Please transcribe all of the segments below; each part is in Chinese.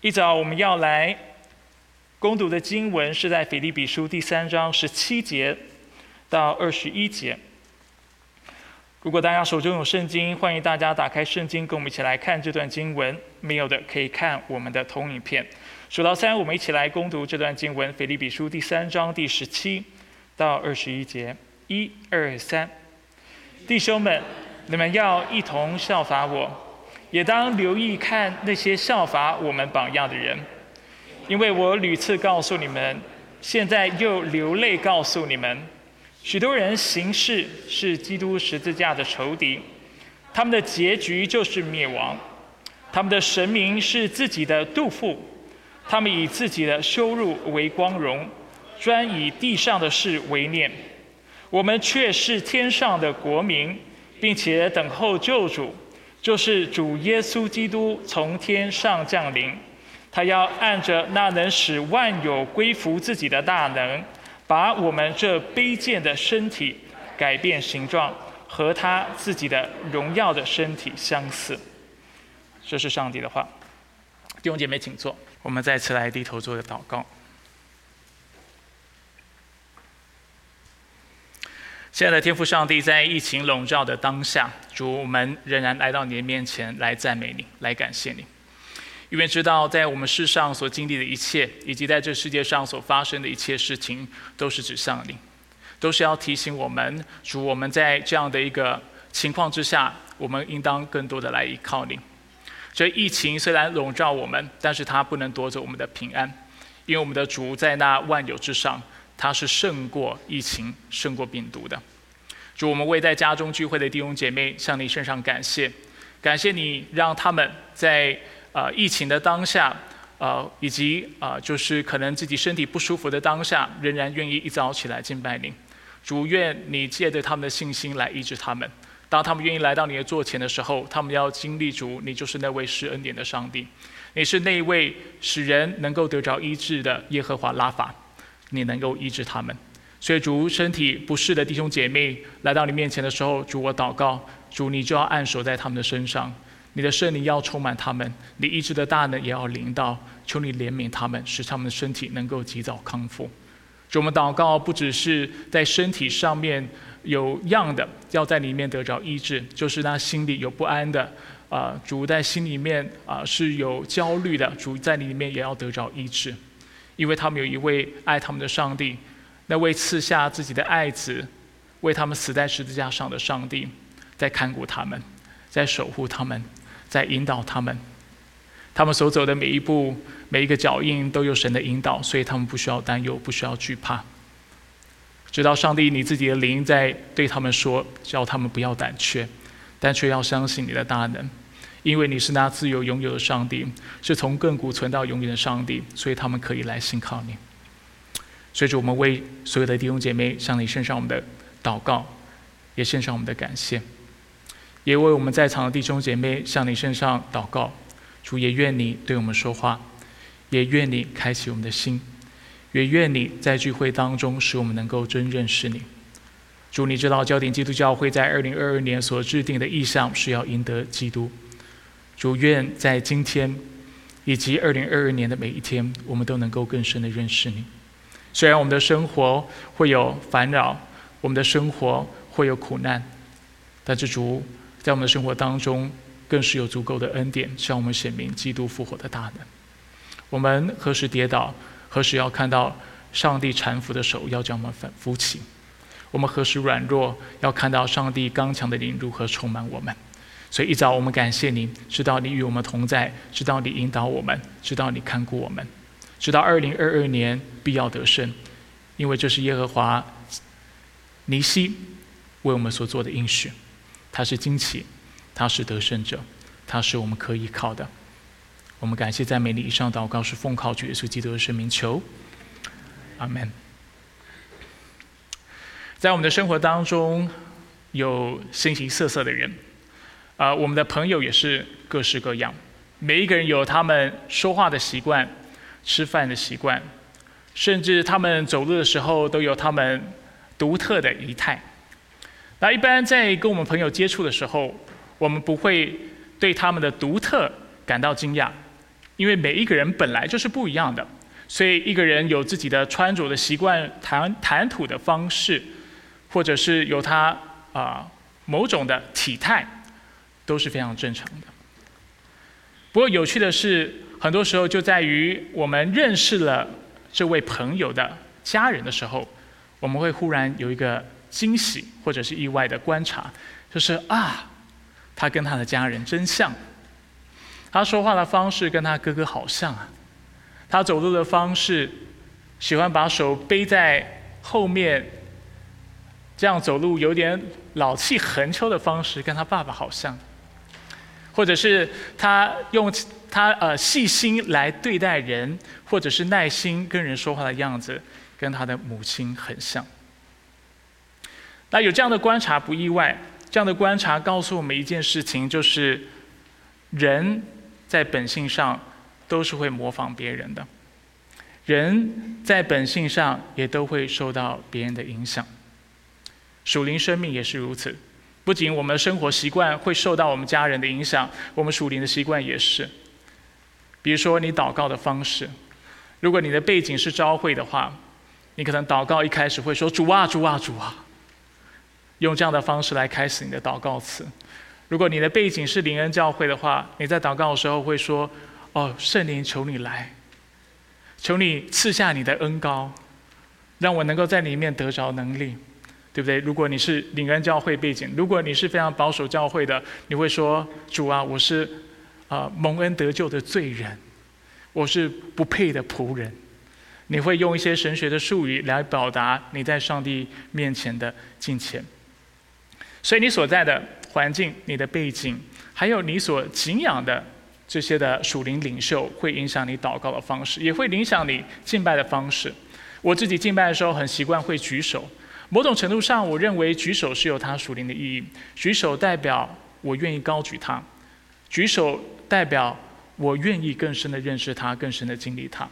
一早我们要来攻读的经文是在腓立比书第三章十七节到二十一节。如果大家手中有圣经，欢迎大家打开圣经，跟我们一起来看这段经文。没有的可以看我们的投影片。数到三，我们一起来攻读这段经文：腓立比书第三章第十七到二十一节。一二三，弟兄们，你们要一同效法我，也当留意看那些效法我们榜样的人，因为我屡次告诉你们，现在又流泪告诉你们。许多人行事是基督十字架的仇敌，他们的结局就是灭亡。他们的神明是自己的杜甫，他们以自己的羞辱为光荣，专以地上的事为念。我们却是天上的国民，并且等候救主，就是主耶稣基督从天上降临。他要按着那能使万有归服自己的大能。把我们这卑贱的身体改变形状，和他自己的荣耀的身体相似。这是上帝的话。弟兄姐妹，请坐。我们再次来低头做个祷告。亲爱的天父上帝，在疫情笼罩的当下，主我们仍然来到你的面前来赞美你，来感谢你。因为知道，在我们世上所经历的一切，以及在这世界上所发生的一切事情，都是指向你，都是要提醒我们，主我们在这样的一个情况之下，我们应当更多的来依靠你。这疫情虽然笼罩我们，但是它不能夺走我们的平安，因为我们的主在那万有之上，他是胜过疫情、胜过病毒的。主，我们为在家中聚会的弟兄姐妹向你身上感谢，感谢你让他们在。呃，疫情的当下，呃，以及呃，就是可能自己身体不舒服的当下，仍然愿意一早起来敬拜您。主愿你借着他们的信心来医治他们。当他们愿意来到你的座前的时候，他们要经历主，你就是那位施恩典的上帝，你是那位使人能够得着医治的耶和华拉法，你能够医治他们。所以主身体不适的弟兄姐妹来到你面前的时候，主我祷告，主你就要按手在他们的身上。你的圣灵要充满他们，你医治的大能也要临到，求你怜悯他们，使他们的身体能够及早康复。主，我们祷告，不只是在身体上面有样的，要在里面得着医治，就是那心里有不安的，啊，主在心里面啊是有焦虑的，主在你里面也要得着医治，因为他们有一位爱他们的上帝，那位赐下自己的爱子，为他们死在十字架上的上帝，在看顾他们，在守护他们。在引导他们，他们所走的每一步、每一个脚印都有神的引导，所以他们不需要担忧，不需要惧怕。直到上帝你自己的灵在对他们说，叫他们不要胆怯，但却要相信你的大能，因为你是那自由拥有的上帝，是从亘古存到永远的上帝，所以他们可以来信靠你。随着我们为所有的弟兄姐妹向你献上我们的祷告，也献上我们的感谢。也为我们在场的弟兄姐妹向你献上祷告，主也愿你对我们说话，也愿你开启我们的心，也愿你在聚会当中使我们能够真认识你。主，你知道焦点基督教会在二零二二年所制定的意向是要赢得基督。主愿在今天以及二零二二年的每一天，我们都能够更深的认识你。虽然我们的生活会有烦扰，我们的生活会有苦难，但是主。在我们的生活当中，更是有足够的恩典，向我们显明基督复活的大能。我们何时跌倒，何时要看到上帝搀扶的手，要将我们反扶起；我们何时软弱，要看到上帝刚强的灵如何充满我们。所以一早，我们感谢你，知道你与我们同在，知道你引导我们，知道你看顾我们，直到二零二二年必要得胜，因为这是耶和华尼西为我们所做的应许。他是惊奇，他是得胜者，他是我们可以靠的。我们感谢在美丽以上祷告是奉靠主耶稣基督的圣名求，阿门。在我们的生活当中，有形形色色的人，啊，我们的朋友也是各式各样。每一个人有他们说话的习惯、吃饭的习惯，甚至他们走路的时候都有他们独特的仪态。那一般在跟我们朋友接触的时候，我们不会对他们的独特感到惊讶，因为每一个人本来就是不一样的，所以一个人有自己的穿着的习惯、谈谈吐的方式，或者是有他啊某种的体态，都是非常正常的。不过有趣的是，很多时候就在于我们认识了这位朋友的家人的时候，我们会忽然有一个惊喜或者是意外的观察，就是啊，他跟他的家人真像，他说话的方式跟他哥哥好像啊，他走路的方式喜欢把手背在后面，这样走路有点老气横秋的方式跟他爸爸好像。或者是他用他呃细心来对待人，或者是耐心跟人说话的样子，跟他的母亲很像。那有这样的观察不意外，这样的观察告诉我们一件事情，就是人在本性上都是会模仿别人的，人在本性上也都会受到别人的影响，属灵生命也是如此。不仅我们的生活习惯会受到我们家人的影响，我们属灵的习惯也是。比如说你祷告的方式，如果你的背景是朝会的话，你可能祷告一开始会说“主啊，主啊，主啊”，用这样的方式来开始你的祷告词。如果你的背景是灵恩教会的话，你在祷告的时候会说：“哦，圣灵，求你来，求你赐下你的恩膏，让我能够在里面得着能力。”对不对？如果你是领恩教会背景，如果你是非常保守教会的，你会说：“主啊，我是啊蒙恩得救的罪人，我是不配的仆人。”你会用一些神学的术语来表达你在上帝面前的敬虔。所以你所在的环境、你的背景，还有你所敬仰的这些的属灵领袖，会影响你祷告的方式，也会影响你敬拜的方式。我自己敬拜的时候，很习惯会举手。某种程度上，我认为举手是有它属灵的意义。举手代表我愿意高举它，举手代表我愿意更深的认识它，更深的经历它。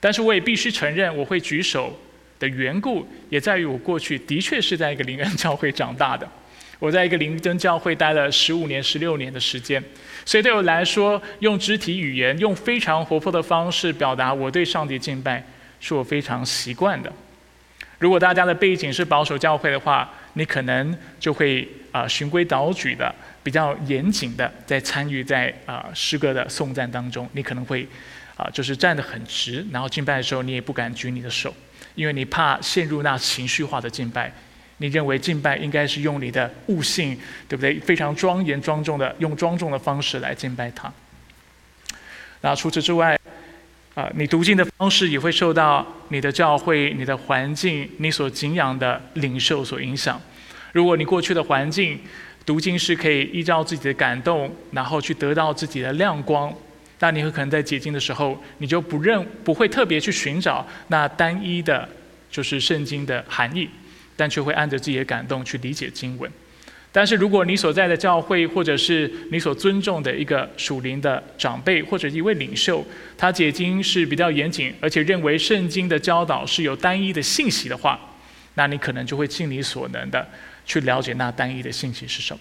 但是我也必须承认，我会举手的缘故，也在于我过去的确是在一个灵恩教会长大的。我在一个灵恩教会待了十五年、十六年的时间，所以对我来说，用肢体语言、用非常活泼的方式表达我对上帝敬拜，是我非常习惯的。如果大家的背景是保守教会的话，你可能就会啊循规蹈矩的、比较严谨的在参与在啊诗歌的颂赞当中。你可能会啊就是站得很直，然后敬拜的时候你也不敢举你的手，因为你怕陷入那情绪化的敬拜。你认为敬拜应该是用你的悟性，对不对？非常庄严庄重的，用庄重的方式来敬拜他。那除此之外。啊，你读经的方式也会受到你的教会、你的环境、你所敬仰的领袖所影响。如果你过去的环境读经是可以依照自己的感动，然后去得到自己的亮光，那你会可能在解经的时候，你就不认不会特别去寻找那单一的，就是圣经的含义，但却会按着自己的感动去理解经文。但是，如果你所在的教会，或者是你所尊重的一个属灵的长辈，或者一位领袖，他解经是比较严谨，而且认为圣经的教导是有单一的信息的话，那你可能就会尽你所能的去了解那单一的信息是什么。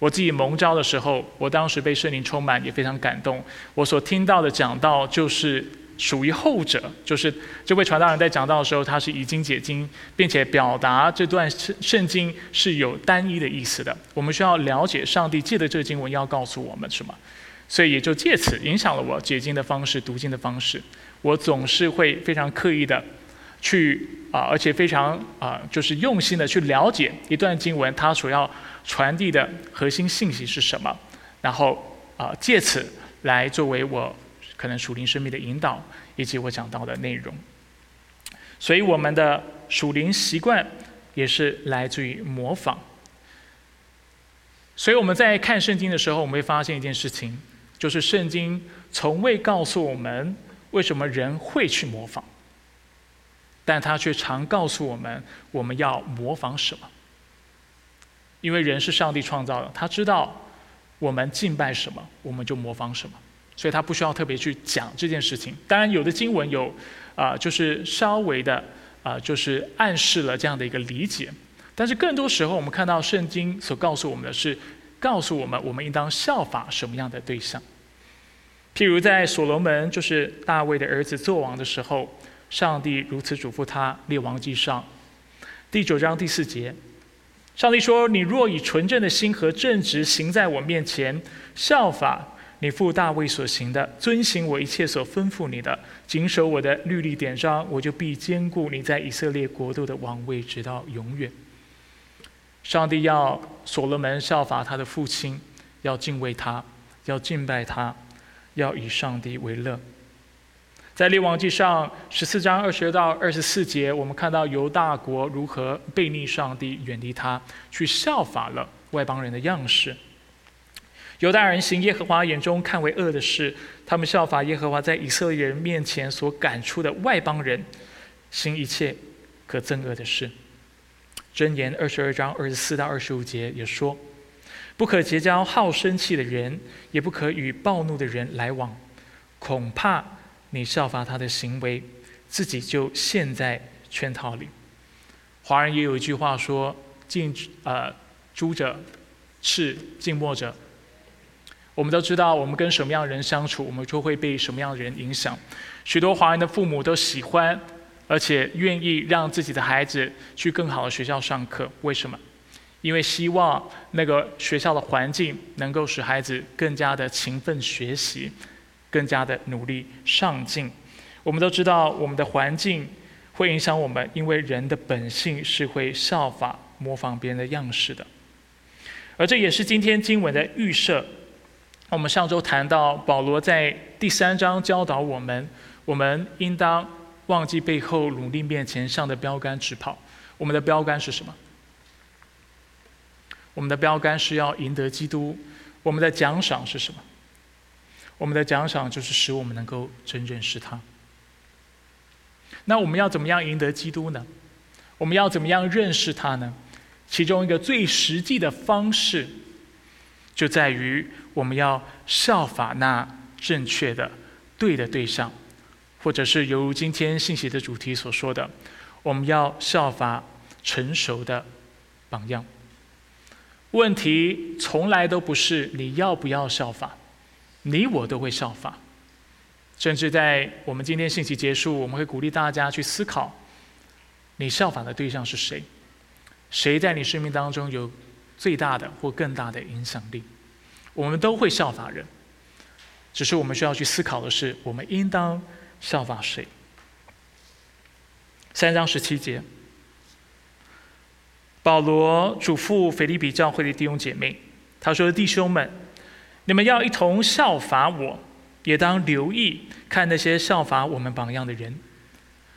我自己蒙召的时候，我当时被圣灵充满，也非常感动。我所听到的讲道就是。属于后者，就是这位传道人在讲道的时候，他是已经解经，并且表达这段圣圣经是有单一的意思的。我们需要了解上帝借的这个经文要告诉我们什么，所以也就借此影响了我解经的方式、读经的方式。我总是会非常刻意的去啊，而且非常啊，就是用心的去了解一段经文它所要传递的核心信息是什么，然后啊，借此来作为我。可能属灵生命的引导，以及我讲到的内容，所以我们的属灵习惯也是来自于模仿。所以我们在看圣经的时候，我们会发现一件事情，就是圣经从未告诉我们为什么人会去模仿，但他却常告诉我们我们要模仿什么。因为人是上帝创造的，他知道我们敬拜什么，我们就模仿什么。所以他不需要特别去讲这件事情。当然，有的经文有，啊，就是稍微的，啊，就是暗示了这样的一个理解。但是更多时候，我们看到圣经所告诉我们的是，告诉我们我们应当效法什么样的对象。譬如在所罗门，就是大卫的儿子做王的时候，上帝如此嘱咐他，《列王记上》第九章第四节，上帝说：“你若以纯正的心和正直行在我面前，效法你父大卫所行的，遵行我一切所吩咐你的，谨守我的律例典章，我就必坚固你在以色列国度的王位，直到永远。”上帝要所罗门效法他的父亲，要敬畏他，要敬拜他。要以上帝为乐。在列王记上十四章二十到二十四节，我们看到犹大国如何背逆上帝，远离他，去效法了外邦人的样式。犹大人行耶和华眼中看为恶的事，他们效法耶和华在以色列人面前所赶出的外邦人，行一切可憎恶的事。箴言二十二章二十四到二十五节也说。不可结交好生气的人，也不可与暴怒的人来往，恐怕你效法他的行为，自己就陷在圈套里。华人也有一句话说：“近呃朱者赤，近墨者。”我们都知道，我们跟什么样的人相处，我们就会被什么样的人影响。许多华人的父母都喜欢，而且愿意让自己的孩子去更好的学校上课，为什么？因为希望那个学校的环境能够使孩子更加的勤奋学习，更加的努力上进。我们都知道，我们的环境会影响我们，因为人的本性是会效法、模仿别人的样式的。而这也是今天经文的预设。我们上周谈到，保罗在第三章教导我们，我们应当忘记背后，努力面前上的标杆直跑。我们的标杆是什么？我们的标杆是要赢得基督，我们的奖赏是什么？我们的奖赏就是使我们能够真认识他。那我们要怎么样赢得基督呢？我们要怎么样认识他呢？其中一个最实际的方式，就在于我们要效法那正确的、对的对象，或者是犹如今天信息的主题所说的，我们要效法成熟的榜样。问题从来都不是你要不要效法，你我都会效法。甚至在我们今天信息结束，我们会鼓励大家去思考：你效法的对象是谁？谁在你生命当中有最大的或更大的影响力？我们都会效法人，只是我们需要去思考的是：我们应当效法谁？三章十七节。保罗嘱咐腓利比教会的弟兄姐妹，他说：“弟兄们，你们要一同效法我，也当留意看那些效法我们榜样的人。”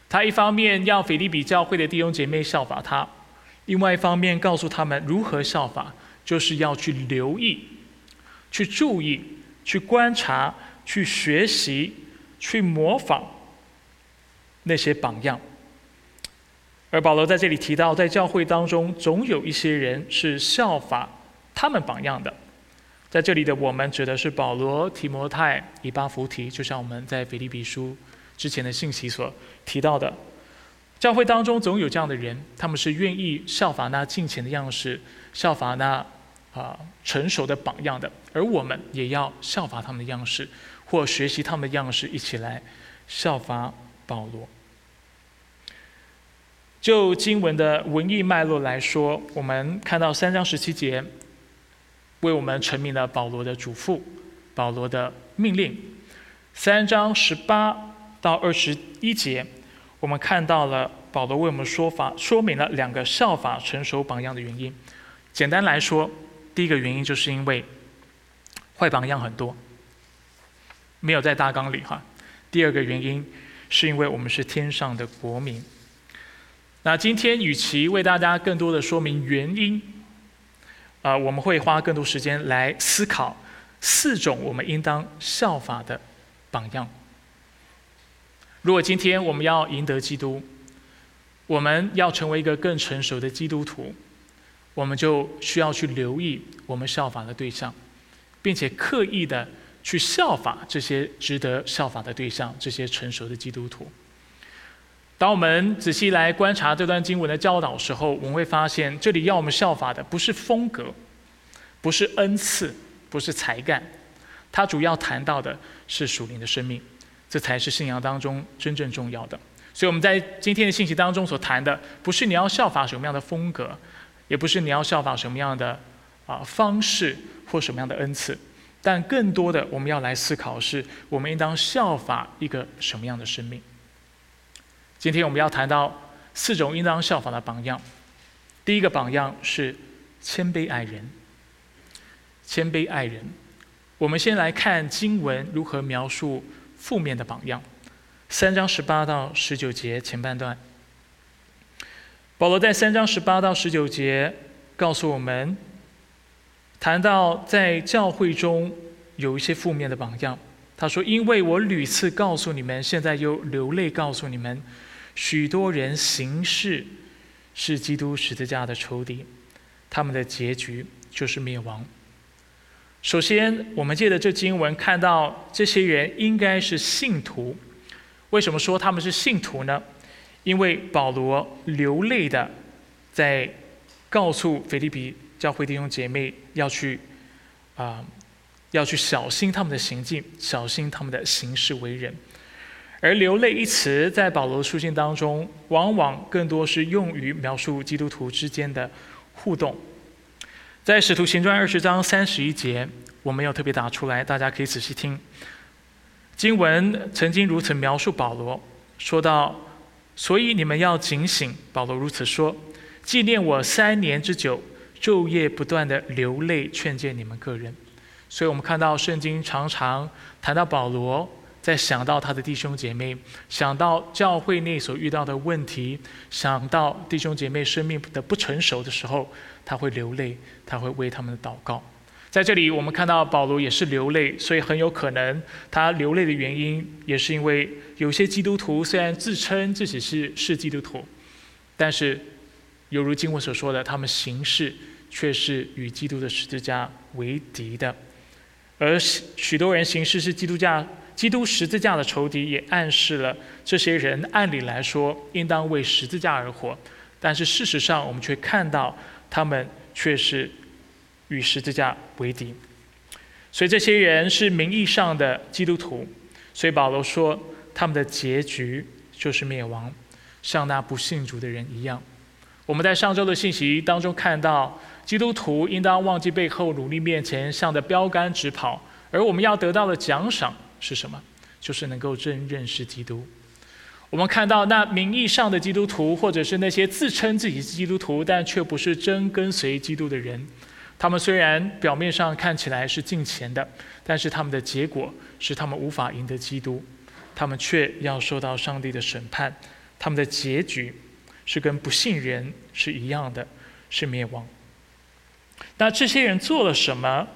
他一方面要腓利比教会的弟兄姐妹效法他，另外一方面告诉他们如何效法，就是要去留意、去注意、去观察、去学习、去模仿那些榜样。而保罗在这里提到，在教会当中，总有一些人是效法他们榜样的。在这里的我们，指的是保罗、提摩太、以巴弗提，就像我们在腓立比书之前的信息所提到的。教会当中总有这样的人，他们是愿意效法那敬虔的样式，效法那啊成熟的榜样的。而我们也要效法他们的样式，或学习他们的样式，一起来效法保罗。就经文的文艺脉络来说，我们看到三章十七节，为我们陈明了保罗的嘱咐，保罗的命令。三章十八到二十一节，我们看到了保罗为我们说法，说明了两个效法成熟榜样的原因。简单来说，第一个原因就是因为坏榜样很多，没有在大纲里哈。第二个原因是因为我们是天上的国民。那今天，与其为大家更多的说明原因，啊，我们会花更多时间来思考四种我们应当效法的榜样。如果今天我们要赢得基督，我们要成为一个更成熟的基督徒，我们就需要去留意我们效法的对象，并且刻意的去效法这些值得效法的对象，这些成熟的基督徒。当我们仔细来观察这段经文的教导时候，我们会发现，这里要我们效法的不是风格，不是恩赐，不是才干，它主要谈到的是属灵的生命，这才是信仰当中真正重要的。所以我们在今天的信息当中所谈的，不是你要效法什么样的风格，也不是你要效法什么样的啊方式或什么样的恩赐，但更多的我们要来思考是，我们应当效法一个什么样的生命。今天我们要谈到四种应当效法的榜样，第一个榜样是谦卑爱人。谦卑爱人，我们先来看经文如何描述负面的榜样。三章十八到十九节前半段，保罗在三章十八到十九节告诉我们，谈到在教会中有一些负面的榜样。他说：“因为我屡次告诉你们，现在又流泪告诉你们，许多人行事是基督十字架的仇敌，他们的结局就是灭亡。”首先，我们借着这经文看到，这些人应该是信徒。为什么说他们是信徒呢？因为保罗流泪的在告诉腓利比教会弟兄姐妹要去啊，要去小心他们的行径，小心他们的行事为人。而流泪一词在保罗的书信当中，往往更多是用于描述基督徒之间的互动。在使徒行传二十章三十一节，我没有特别打出来，大家可以仔细听。经文曾经如此描述保罗，说到：“所以你们要警醒。”保罗如此说：“纪念我三年之久，昼夜不断的流泪劝诫你们个人。”所以我们看到圣经常常谈到保罗，在想到他的弟兄姐妹，想到教会内所遇到的问题，想到弟兄姐妹生命的不成熟的时候，他会流泪，他会为他们祷告。在这里，我们看到保罗也是流泪，所以很有可能他流泪的原因，也是因为有些基督徒虽然自称自己是是基督徒，但是犹如经文所说的，他们行事却是与基督的十字架为敌的。而许多人行事是基督架、基督十字架的仇敌，也暗示了这些人按理来说应当为十字架而活，但是事实上，我们却看到他们却是。与十字架为敌，所以这些人是名义上的基督徒，所以保罗说他们的结局就是灭亡，像那不信主的人一样。我们在上周的信息当中看到，基督徒应当忘记背后，努力面前，向着标杆直跑。而我们要得到的奖赏是什么？就是能够真认识基督。我们看到那名义上的基督徒，或者是那些自称自己是基督徒，但却不是真跟随基督的人。他们虽然表面上看起来是敬虔的，但是他们的结果是他们无法赢得基督，他们却要受到上帝的审判，他们的结局是跟不信人是一样的，是灭亡。那这些人做了什么，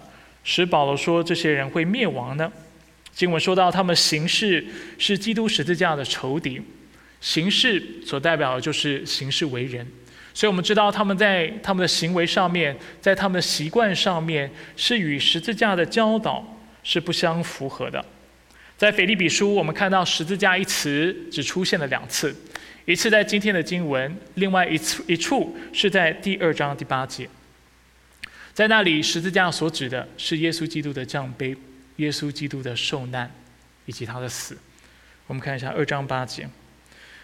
使保罗说这些人会灭亡呢？经文说到他们行事是基督十字架的仇敌，行事所代表的就是行事为人。所以我们知道，他们在他们的行为上面，在他们的习惯上面，是与十字架的教导是不相符合的。在腓立比书，我们看到十字架一词只出现了两次，一次在今天的经文，另外一次一处是在第二章第八节。在那里，十字架所指的是耶稣基督的降杯，耶稣基督的受难以及他的死。我们看一下二章八节，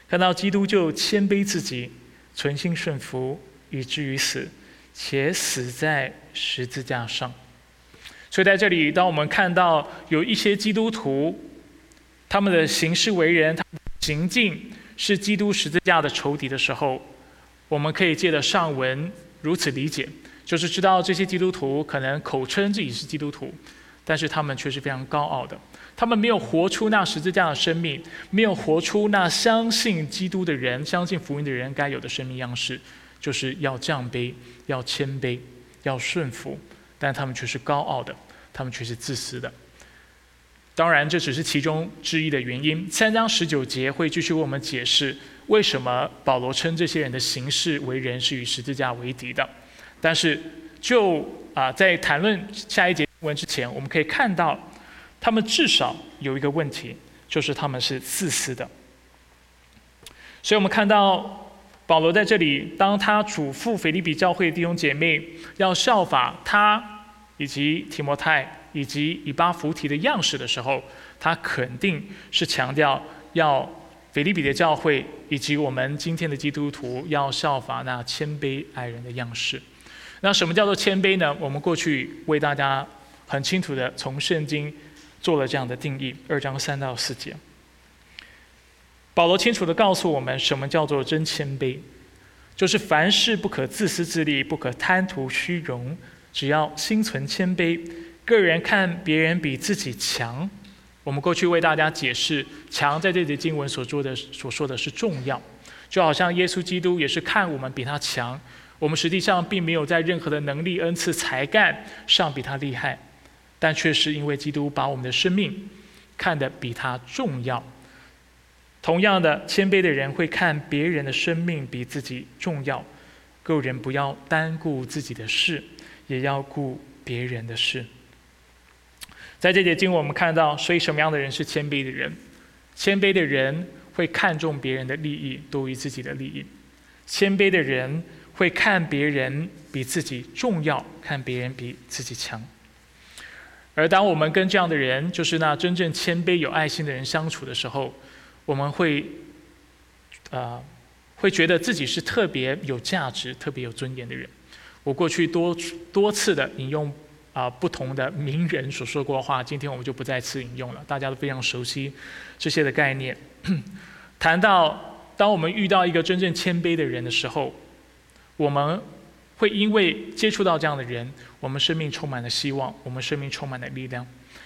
看到基督就谦卑自己。存心顺服，以至于死，且死在十字架上。所以在这里，当我们看到有一些基督徒，他们的行事为人他、行径是基督十字架的仇敌的时候，我们可以借着上文如此理解，就是知道这些基督徒可能口称自己是基督徒，但是他们却是非常高傲的。他们没有活出那十字架的生命，没有活出那相信基督的人、相信福音的人该有的生命样式，就是要降卑、要谦卑、要顺服，但他们却是高傲的，他们却是自私的。当然，这只是其中之一的原因。三章十九节会继续为我们解释为什么保罗称这些人的行事为人是与十字架为敌的。但是，就啊，在谈论下一节文之前，我们可以看到。他们至少有一个问题，就是他们是自私的。所以我们看到保罗在这里，当他嘱咐腓利比教会弟兄姐妹要效法他以及提摩太以及以巴弗提的样式的时候，他肯定是强调要腓利比的教会以及我们今天的基督徒要效法那谦卑爱人的样式。那什么叫做谦卑呢？我们过去为大家很清楚的从圣经做了这样的定义，二章三到四节。保罗清楚的告诉我们，什么叫做真谦卑，就是凡事不可自私自利，不可贪图虚荣，只要心存谦卑，个人看别人比自己强。我们过去为大家解释，强在这节经文所做的所说的是重要，就好像耶稣基督也是看我们比他强，我们实际上并没有在任何的能力、恩赐、才干上比他厉害，但却是因为基督把我们的生命看得比他重要。同样的，谦卑的人会看别人的生命比自己重要。个人不要单顾自己的事，也要顾别人的事。在这节经，我们看到，所以什么样的人是谦卑的人？谦卑的人会看重别人的利益多于自己的利益。谦卑的人会看别人比自己重要，看别人比自己强。而当我们跟这样的人，就是那真正谦卑有爱心的人相处的时候，我们会，啊，会觉得自己是特别有价值、特别有尊严的人。我过去多多次的引用啊不同的名人所说过的话，今天我们就不再次引用了。大家都非常熟悉这些的概念。谈到当我们遇到一个真正谦卑的人的时候，我们会因为接触到这样的人，我们生命充满了希望，我们生命充满了力量，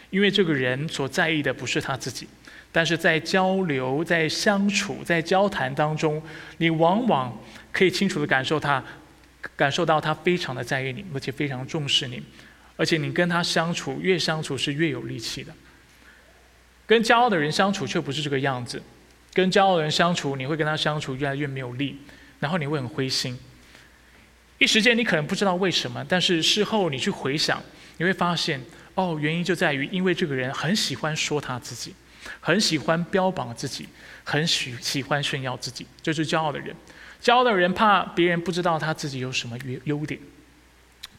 因为这个人所在意的不是他自己。但是在交流、在相处、在交谈当中，你往往可以清楚的感受他，感受到他非常的在意你，而且非常重视你，而且你跟他相处越相处是越有力气的。跟骄傲的人相处却不是这个样子，跟骄傲的人相处，你会跟他相处越来越没有力，然后你会很灰心。一时间你可能不知道为什么，但是事后你去回想，你会发现，哦，原因就在于因为这个人很喜欢说他自己。很喜欢标榜自己，很喜喜欢炫耀自己，这是骄傲的人。骄傲的人怕别人不知道他自己有什么优优点。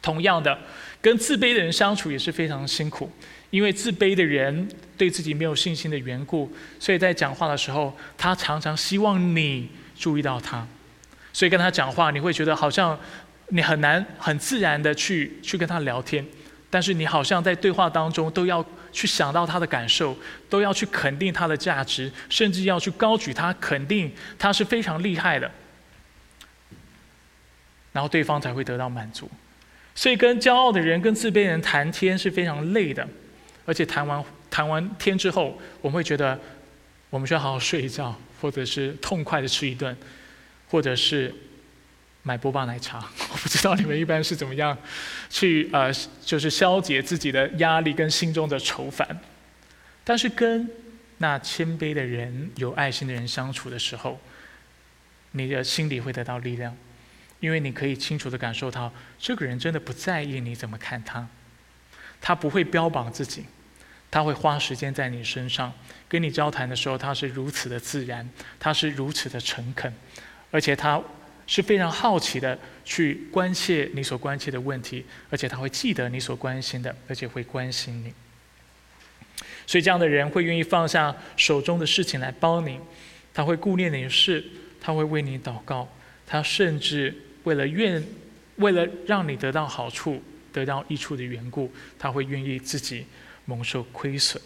同样的，跟自卑的人相处也是非常辛苦，因为自卑的人对自己没有信心的缘故，所以在讲话的时候，他常常希望你注意到他，所以跟他讲话，你会觉得好像你很难很自然的去去跟他聊天。但是你好像在对话当中都要去想到他的感受，都要去肯定他的价值，甚至要去高举他，肯定他是非常厉害的，然后对方才会得到满足。所以跟骄傲的人、跟自卑的人谈天是非常累的，而且谈完谈完天之后，我们会觉得我们需要好好睡一觉，或者是痛快的吃一顿，或者是。买波霸奶茶，我不知道你们一般是怎么样去呃，就是消解自己的压力跟心中的愁烦。但是跟那谦卑的人、有爱心的人相处的时候，你的心里会得到力量，因为你可以清楚的感受到，这个人真的不在意你怎么看他，他不会标榜自己，他会花时间在你身上，跟你交谈的时候，他是如此的自然，他是如此的诚恳，而且他。是非常好奇的去关切你所关切的问题，而且他会记得你所关心的，而且会关心你。所以这样的人会愿意放下手中的事情来帮你，他会顾念你的事，他会为你祷告，他甚至为了愿，为了让你得到好处、得到益处的缘故，他会愿意自己蒙受亏损。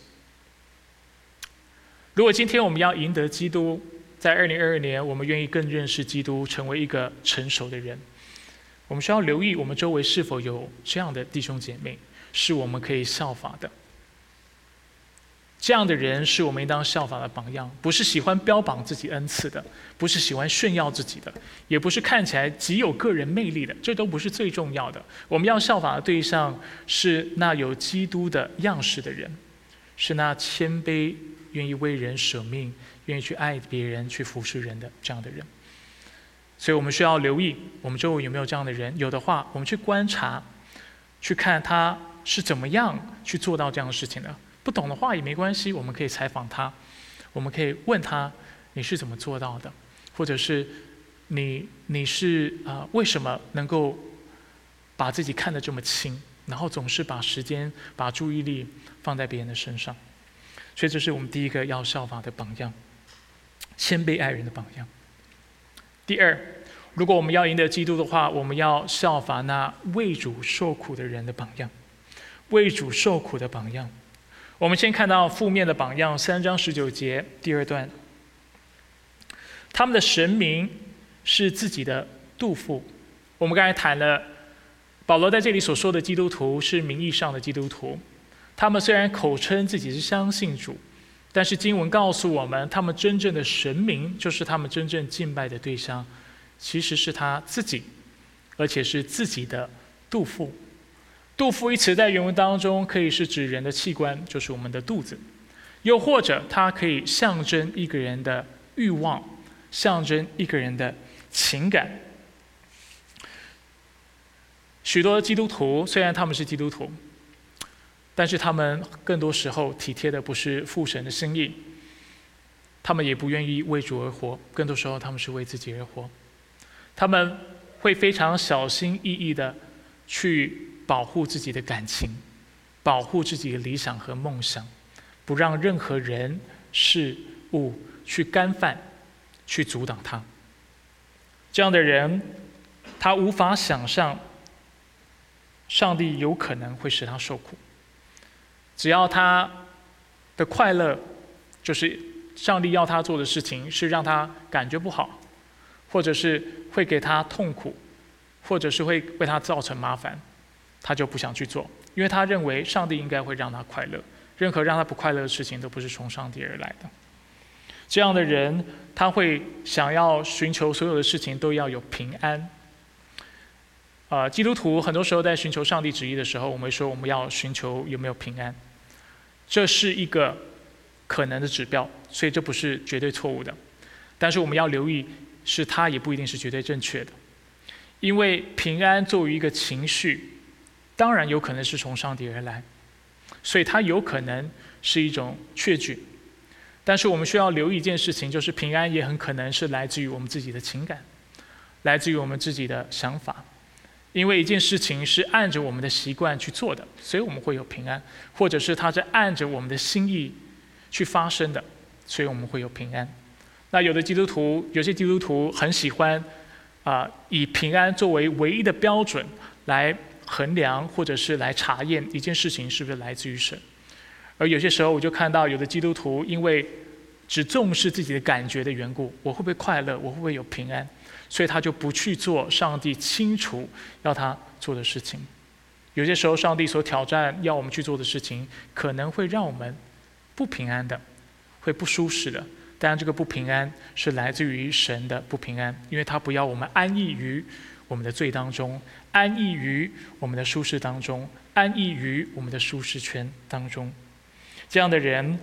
如果今天我们要赢得基督，在二零二二年，我们愿意更认识基督，成为一个成熟的人。我们需要留意我们周围是否有这样的弟兄姐妹，是我们可以效法的。这样的人是我们应当效法的榜样，不是喜欢标榜自己恩赐的，不是喜欢炫耀自己的，也不是看起来极有个人魅力的，这都不是最重要的。我们要效法的对象是那有基督的样式的人，是那谦卑、愿意为人舍命。愿意去爱别人、去服侍人的这样的人，所以我们需要留意我们周围有没有这样的人。有的话，我们去观察，去看他是怎么样去做到这样的事情的。不懂的话也没关系，我们可以采访他，我们可以问他你是怎么做到的，或者是你你是啊为什么能够把自己看得这么轻？然后总是把时间、把注意力放在别人的身上。所以，这是我们第一个要效法的榜样，谦卑爱人的榜样。第二，如果我们要赢得基督的话，我们要效法那为主受苦的人的榜样，为主受苦的榜样。我们先看到负面的榜样，三章十九节第二段，他们的神明是自己的杜甫。我们刚才谈了，保罗在这里所说的基督徒是名义上的基督徒，他们虽然口称自己是相信主，但是经文告诉我们，他们真正的神明就是他们真正敬拜的对象，其实是他自己，而且是自己的肚腹。肚腹一词在原文当中可以是指人的器官，就是我们的肚子，又或者它可以象征一个人的欲望，象征一个人的情感。许多基督徒虽然他们是基督徒，但是他们更多时候体贴的不是父神的心意，他们也不愿意为主而活，更多时候他们是为自己而活。他们会非常小心翼翼的去保护自己的感情，保护自己的理想和梦想，不让任何人事物去干犯，去阻挡他。这样的人，他无法想象。上帝有可能会使他受苦，只要他的快乐，就是上帝要他做的事情是让他感觉不好，或者是会给他痛苦，或者是会为他造成麻烦，他就不想去做，因为他认为上帝应该会让他快乐，任何让他不快乐的事情都不是从上帝而来的。这样的人，他会想要寻求所有的事情都要有平安。啊，基督徒很多时候在寻求上帝旨意的时候，我们说我们要寻求有没有平安，这是一个可能的指标，所以这不是绝对错误的。但是我们要留意，是它也不一定是绝对正确的，因为平安作为一个情绪，当然有可能是从上帝而来，所以它有可能是一种确据。但是我们需要留意一件事情，就是平安也很可能是来自于我们自己的情感，来自于我们自己的想法。因为一件事情是按着我们的习惯去做的，所以我们会有平安；或者是它是按着我们的心意去发生的，所以我们会有平安。那有的基督徒，有些基督徒很喜欢啊，以平安作为唯一的标准来衡量，或者是来查验一件事情是不是来自于神。而有些时候，我就看到有的基督徒因为只重视自己的感觉的缘故，我会不会快乐？我会不会有平安？所以他就不去做上帝清楚要他做的事情。有些时候，上帝所挑战要我们去做的事情，可能会让我们不平安的，会不舒适的。当然，这个不平安是来自于神的不平安，因为他不要我们安逸于我们的罪当中，安逸于我们的舒适当中，安逸于我们的舒适圈当中。这样的人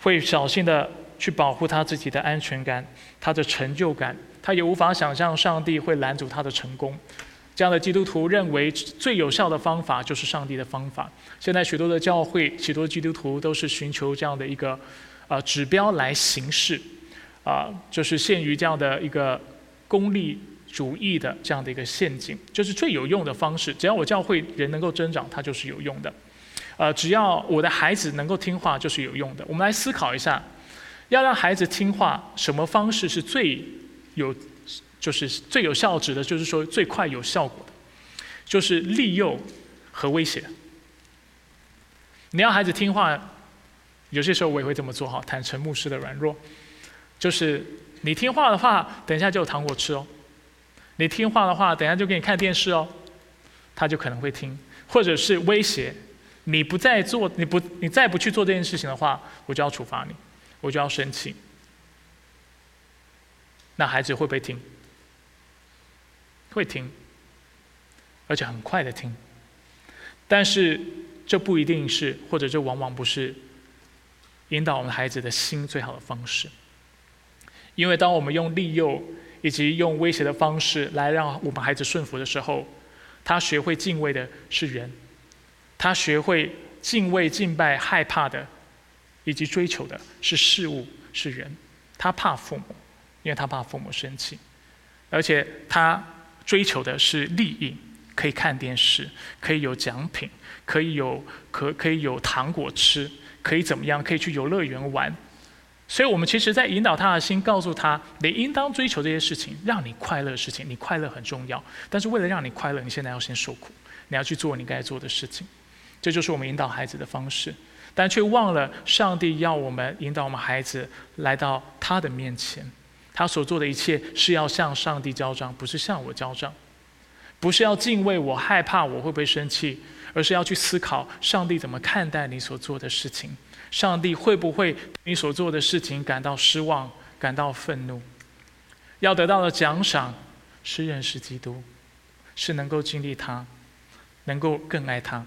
会小心的去保护他自己的安全感，他的成就感。他也无法想象上帝会拦阻他的成功。这样的基督徒认为最有效的方法就是上帝的方法。现在许多的教会、许多基督徒都是寻求这样的一个啊指标来行事，啊，就是限于这样的一个功利主义的这样的一个陷阱，就是最有用的方式。只要我教会人能够增长，它就是有用的。呃，只要我的孩子能够听话，就是有用的。我们来思考一下，要让孩子听话，什么方式是最？有，就是最有效指的，就是说最快有效果的，就是利诱和威胁。你要孩子听话，有些时候我也会这么做哈，坦诚牧师的软弱，就是你听话的话，等一下就有糖果吃哦；你听话的话，等一下就给你看电视哦，他就可能会听，或者是威胁，你不再做，你不你再不去做这件事情的话，我就要处罚你，我就要生气。那孩子会不会听？会听，而且很快的听。但是这不一定是，或者这往往不是引导我们孩子的心最好的方式。因为当我们用利诱以及用威胁的方式来让我们孩子顺服的时候，他学会敬畏的是人，他学会敬畏、敬拜、害怕的，以及追求的是事物、是人。他怕父母。因为他怕父母生气，而且他追求的是利益，可以看电视，可以有奖品，可以有可可以有糖果吃，可以怎么样？可以去游乐园玩。所以，我们其实在引导他的心，告诉他，你应当追求这些事情，让你快乐的事情。你快乐很重要，但是为了让你快乐，你现在要先受苦，你要去做你该做的事情。这就是我们引导孩子的方式，但却忘了上帝要我们引导我们孩子来到他的面前。他所做的一切是要向上帝交账，不是向我交账，不是要敬畏我、害怕我会不会生气，而是要去思考上帝怎么看待你所做的事情。上帝会不会对你所做的事情感到失望、感到愤怒？要得到的奖赏是认识基督，是能够经历他，能够更爱他，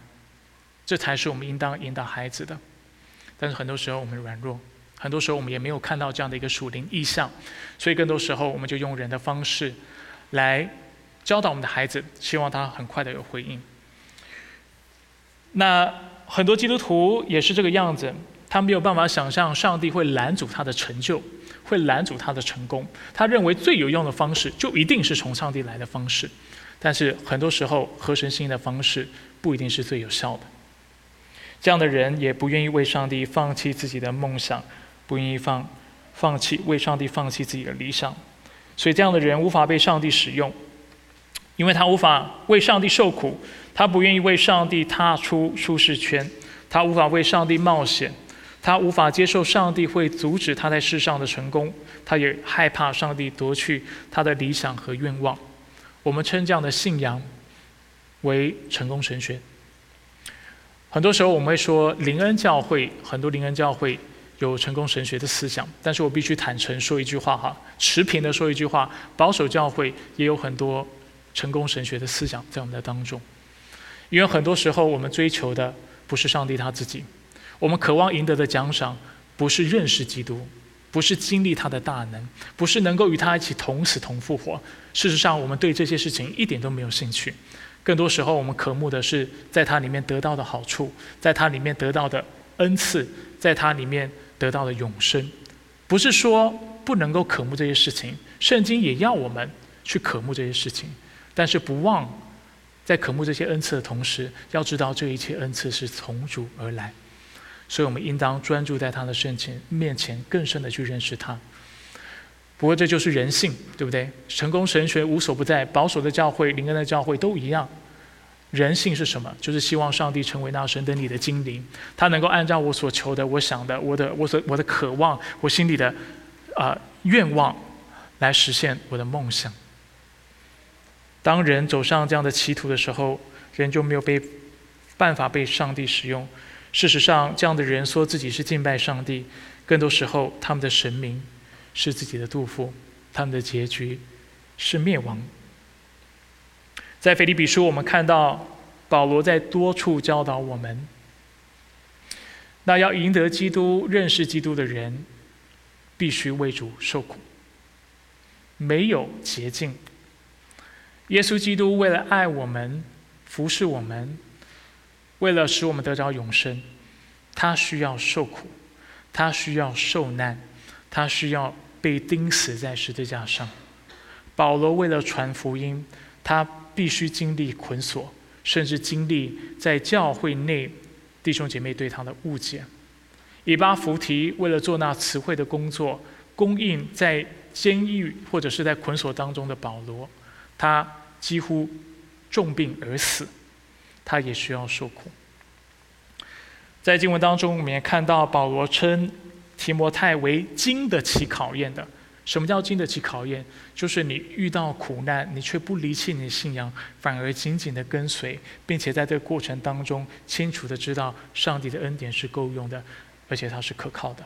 这才是我们应当引导孩子的。但是很多时候我们软弱，很多时候我们也没有看到这样的一个属灵意象，所以更多时候我们就用人的方式来教导我们的孩子，希望他很快的有回应。那很多基督徒也是这个样子。他没有办法想象上帝会拦阻他的成就，会拦阻他的成功。他认为最有用的方式就一定是从上帝来的方式，但是很多时候合神心意的方式不一定是最有效的。这样的人也不愿意为上帝放弃自己的梦想，不愿意放放弃为上帝放弃自己的理想，所以这样的人无法被上帝使用，因为他无法为上帝受苦，他不愿意为上帝踏出舒适圈，他无法为上帝冒险。他无法接受上帝会阻止他在世上的成功，他也害怕上帝夺去他的理想和愿望。我们称这样的信仰为成功神学。很多时候我们会说灵恩教会，很多灵恩教会有成功神学的思想，但是我必须坦诚说一句话哈，持平的说一句话，保守教会也有很多成功神学的思想在我们的当中，因为很多时候我们追求的不是上帝他自己。我们渴望赢得的奖赏，不是认识基督，不是经历他的大能，不是能够与他一起同死同复活。事实上，我们对这些事情一点都没有兴趣。更多时候，我们渴慕的是在他里面得到的好处，在他里面得到的恩赐，在他里面得到的永生。不是说不能够渴慕这些事情，圣经也要我们去渴慕这些事情，但是不忘在渴慕这些恩赐的同时，要知道这一切恩赐是从主而来。所以我们应当专注在他的圣前面前，更深的去认识他。不过这就是人性，对不对？成功神学无所不在，保守的教会、灵恩的教会都一样。人性是什么？就是希望上帝成为那神等你的精灵，他能够按照我所求的、我想的、我的、我所、我的渴望、我心里的啊愿望来实现我的梦想。当人走上这样的歧途的时候，人就没有被办法被上帝使用。事实上，这样的人说自己是敬拜上帝，更多时候他们的神明是自己的杜甫，他们的结局是灭亡。在腓立比书，我们看到保罗在多处教导我们：那要赢得基督、认识基督的人，必须为主受苦，没有捷径。耶稣基督为了爱我们、服侍我们。为了使我们得着永生，他需要受苦，他需要受难，他需要被钉死在十字架上。保罗为了传福音，他必须经历捆锁，甚至经历在教会内弟兄姐妹对他的误解。以巴弗提为了做那词汇的工作，供应在监狱或者是在捆锁当中的保罗，他几乎重病而死。他也需要受苦。在经文当中，我们也看到保罗称提摩太为经得起考验的。什么叫经得起考验？就是你遇到苦难，你却不离弃你的信仰，反而紧紧的跟随，并且在这个过程当中清楚的知道上帝的恩典是够用的，而且它是可靠的。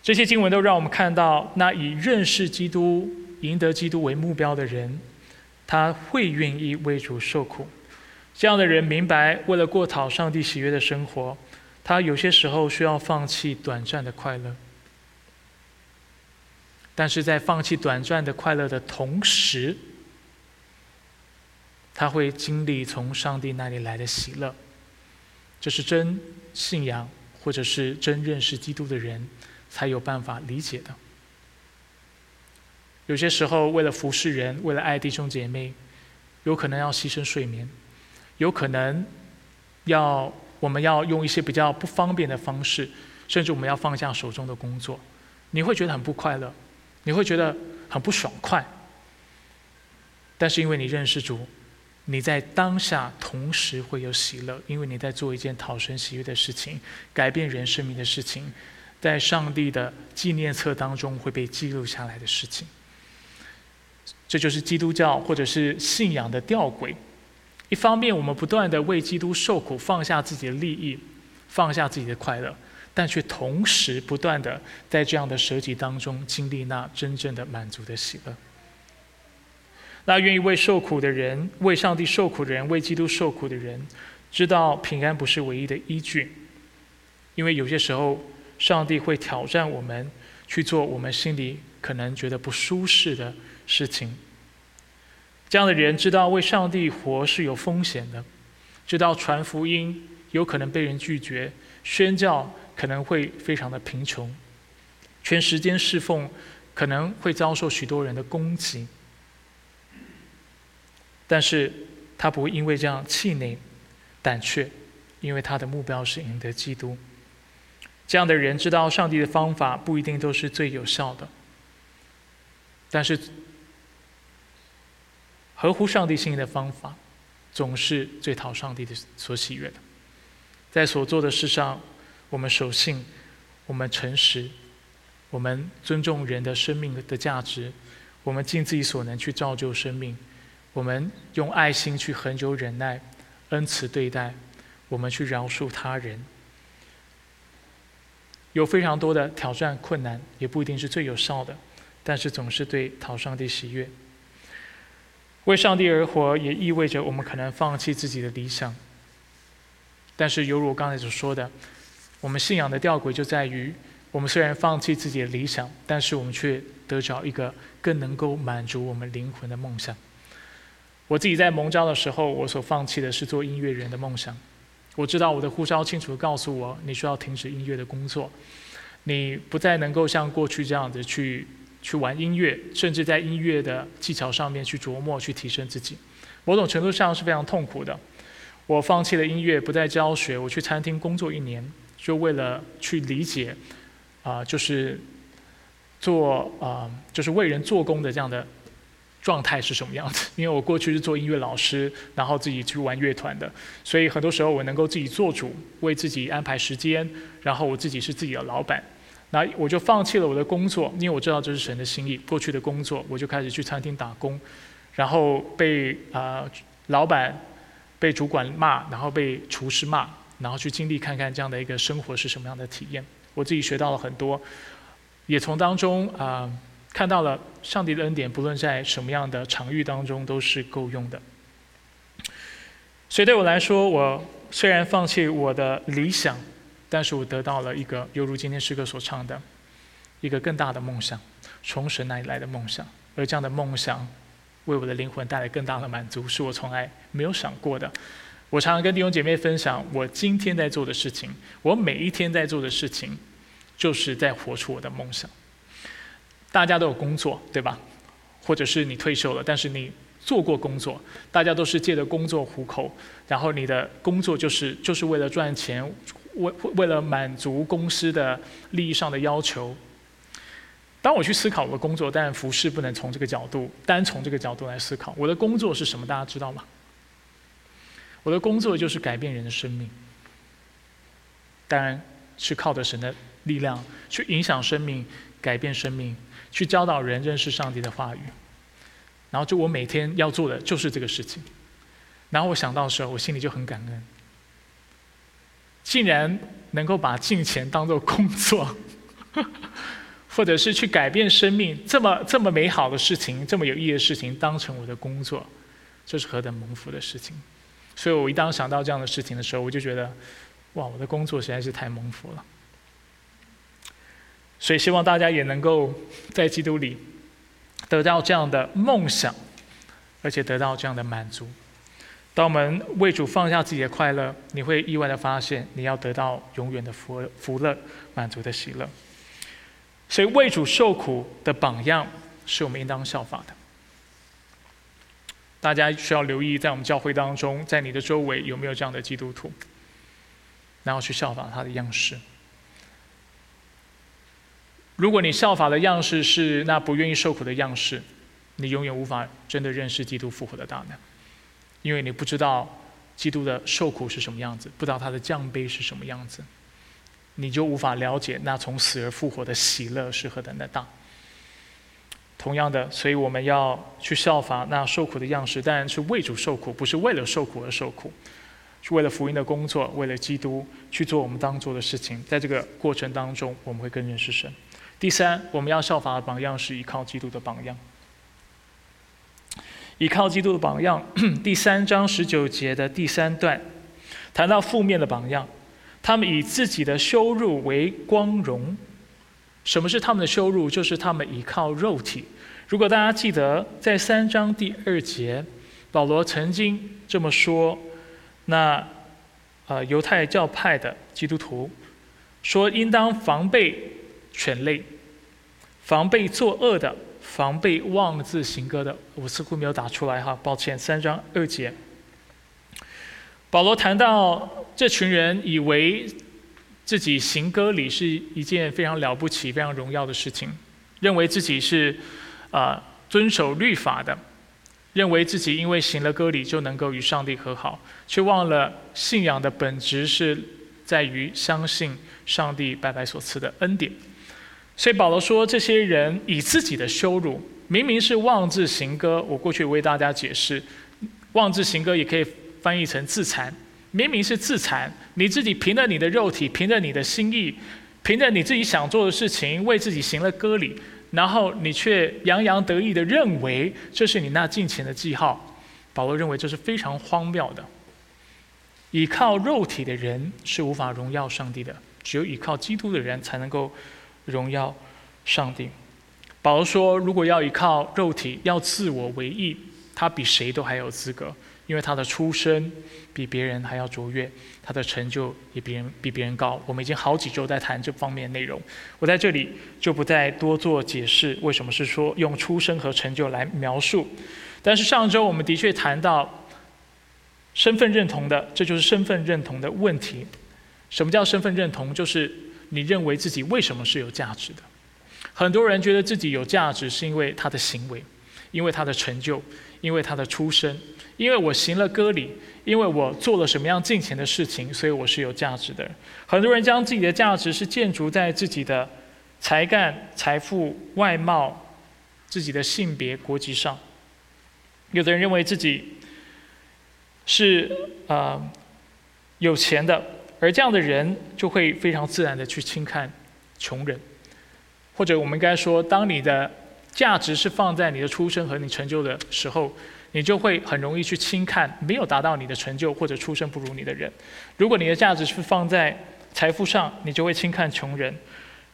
这些经文都让我们看到，那以认识基督、赢得基督为目标的人。他会愿意为主受苦，这样的人明白，为了过讨上帝喜悦的生活，他有些时候需要放弃短暂的快乐。但是在放弃短暂的快乐的同时，他会经历从上帝那里来的喜乐。这是真信仰或者是真认识基督的人才有办法理解的。有些时候，为了服侍人，为了爱弟兄姐妹，有可能要牺牲睡眠，有可能要我们要用一些比较不方便的方式，甚至我们要放下手中的工作，你会觉得很不快乐，你会觉得很不爽快。但是因为你认识主，你在当下同时会有喜乐，因为你在做一件讨神喜悦的事情，改变人生命的事情，在上帝的纪念册当中会被记录下来的事情。这就是基督教或者是信仰的吊诡。一方面，我们不断的为基督受苦，放下自己的利益，放下自己的快乐，但却同时不断的在这样的舍己当中经历那真正的满足的喜乐。那愿意为受苦的人、为上帝受苦的人、为基督受苦的人，知道平安不是唯一的依据，因为有些时候，上帝会挑战我们去做我们心里可能觉得不舒适的。事情，这样的人知道为上帝活是有风险的，知道传福音有可能被人拒绝，宣教可能会非常的贫穷，全时间侍奉可能会遭受许多人的攻击，但是他不会因为这样气馁、胆怯，因为他的目标是赢得基督。这样的人知道上帝的方法不一定都是最有效的，但是。合乎上帝心意的方法，总是最讨上帝的所喜悦的。在所做的事上，我们守信，我们诚实，我们尊重人的生命的价值，我们尽自己所能去造就生命，我们用爱心去恒久忍耐，恩慈对待，我们去饶恕他人。有非常多的挑战困难，也不一定是最有效的，但是总是对讨上帝喜悦。为上帝而活，也意味着我们可能放弃自己的理想。但是，犹如我刚才所说的，我们信仰的吊诡就在于，我们虽然放弃自己的理想，但是我们却得着一个更能够满足我们灵魂的梦想。我自己在蒙召的时候，我所放弃的是做音乐人的梦想。我知道我的呼召清楚地告诉我，你需要停止音乐的工作，你不再能够像过去这样子去。去玩音乐，甚至在音乐的技巧上面去琢磨、去提升自己，某种程度上是非常痛苦的。我放弃了音乐，不再教学，我去餐厅工作一年，就为了去理解，啊，就是做啊，就是为人做工的这样的状态是什么样子。因为我过去是做音乐老师，然后自己去玩乐团的，所以很多时候我能够自己做主，为自己安排时间，然后我自己是自己的老板。那我就放弃了我的工作，因为我知道这是神的心意。过去的工作，我就开始去餐厅打工，然后被啊老板、被主管骂，然后被厨师骂，然后去经历看看这样的一个生活是什么样的体验。我自己学到了很多，也从当中啊看到了上帝的恩典，不论在什么样的场域当中都是够用的。所以对我来说，我虽然放弃我的理想。但是我得到了一个犹如今天诗歌所唱的，一个更大的梦想，从神那里来的梦想。而这样的梦想，为我的灵魂带来更大的满足，是我从来没有想过的。我常常跟弟兄姐妹分享，我今天在做的事情，我每一天在做的事情，就是在活出我的梦想。大家都有工作，对吧？或者是你退休了，但是你做过工作，大家都是借着工作糊口，然后你的工作就是就是为了赚钱。为为了满足公司的利益上的要求，当我去思考我的工作，但服饰不能从这个角度单从这个角度来思考。我的工作是什么？大家知道吗？我的工作就是改变人的生命，当然是靠着神的力量去影响生命、改变生命，去教导人认识上帝的话语。然后就我每天要做的就是这个事情。然后我想到的时候，我心里就很感恩。竟然能够把金钱当做工作，或者是去改变生命这么这么美好的事情，这么有意义的事情当成我的工作，这是何等蒙福的事情！所以我一当想到这样的事情的时候，我就觉得，哇，我的工作实在是太蒙福了。所以希望大家也能够在基督里得到这样的梦想，而且得到这样的满足。当我们为主放下自己的快乐，你会意外的发现，你要得到永远的福福乐、满足的喜乐。所以，为主受苦的榜样，是我们应当效法的。大家需要留意，在我们教会当中，在你的周围有没有这样的基督徒，然后去效仿他的样式。如果你效法的样式是那不愿意受苦的样式，你永远无法真的认识基督复活的大能，因为你不知道基督的受苦是什么样子，不知道他的降杯是什么样子，你就无法了解那从死而复活的喜乐是何等的大。同样的，所以我们要去效法那受苦的样式，当然是为主受苦，不是为了受苦而受苦，是为了福音的工作，为了基督去做我们当做的事情。在这个过程当中，我们会更认识神。第三，我们要效法的榜样是依靠基督的榜样。依靠基督的榜样，第三章十九节的第三段谈到负面的榜样，他们以自己的羞辱为光荣。什么是他们的羞辱？就是他们依靠肉体。如果大家记得，在三章第二节，保罗曾经这么说：那呃犹太教派的基督徒说，应当防备。犬类，防备作恶的，防备妄自行歌的。我似乎没有打出来哈，抱歉。三章二节，保罗谈到这群人以为自己行歌礼是一件非常了不起、非常荣耀的事情，认为自己是啊遵守律法的，认为自己因为行了歌礼就能够与上帝和好，却忘了信仰的本质是在于相信上帝白白所赐的恩典。所以保罗说，这些人以自己的羞辱，明明是妄自行歌。我过去为大家解释，妄自行歌也可以翻译成自残。明明是自残，你自己凭着你的肉体，凭着你的心意，凭着你自己想做的事情，为自己行了割礼，然后你却洋洋得意的认为这是你那敬虔的记号。保罗认为这是非常荒谬的。依靠肉体的人是无法荣耀上帝的，只有依靠基督的人才能够。荣耀上帝。保罗说：“如果要依靠肉体，要自我为义，他比谁都还有资格，因为他的出身比别人还要卓越，他的成就也比人比别人高。”我们已经好几周在谈这方面内容，我在这里就不再多做解释。为什么是说用出身和成就来描述？但是上周我们的确谈到身份认同的，这就是身份认同的问题。什么叫身份认同？就是。你认为自己为什么是有价值的？很多人觉得自己有价值，是因为他的行为，因为他的成就，因为他的出身，因为我行了割礼，因为我做了什么样敬虔的事情，所以我是有价值的。很多人将自己的价值是建筑在自己的才干、财富、外貌、自己的性别、国籍上。有的人认为自己是啊有钱的。而这样的人就会非常自然的去轻看穷人，或者我们应该说，当你的价值是放在你的出身和你成就的时候，你就会很容易去轻看没有达到你的成就或者出身不如你的人。如果你的价值是放在财富上，你就会轻看穷人。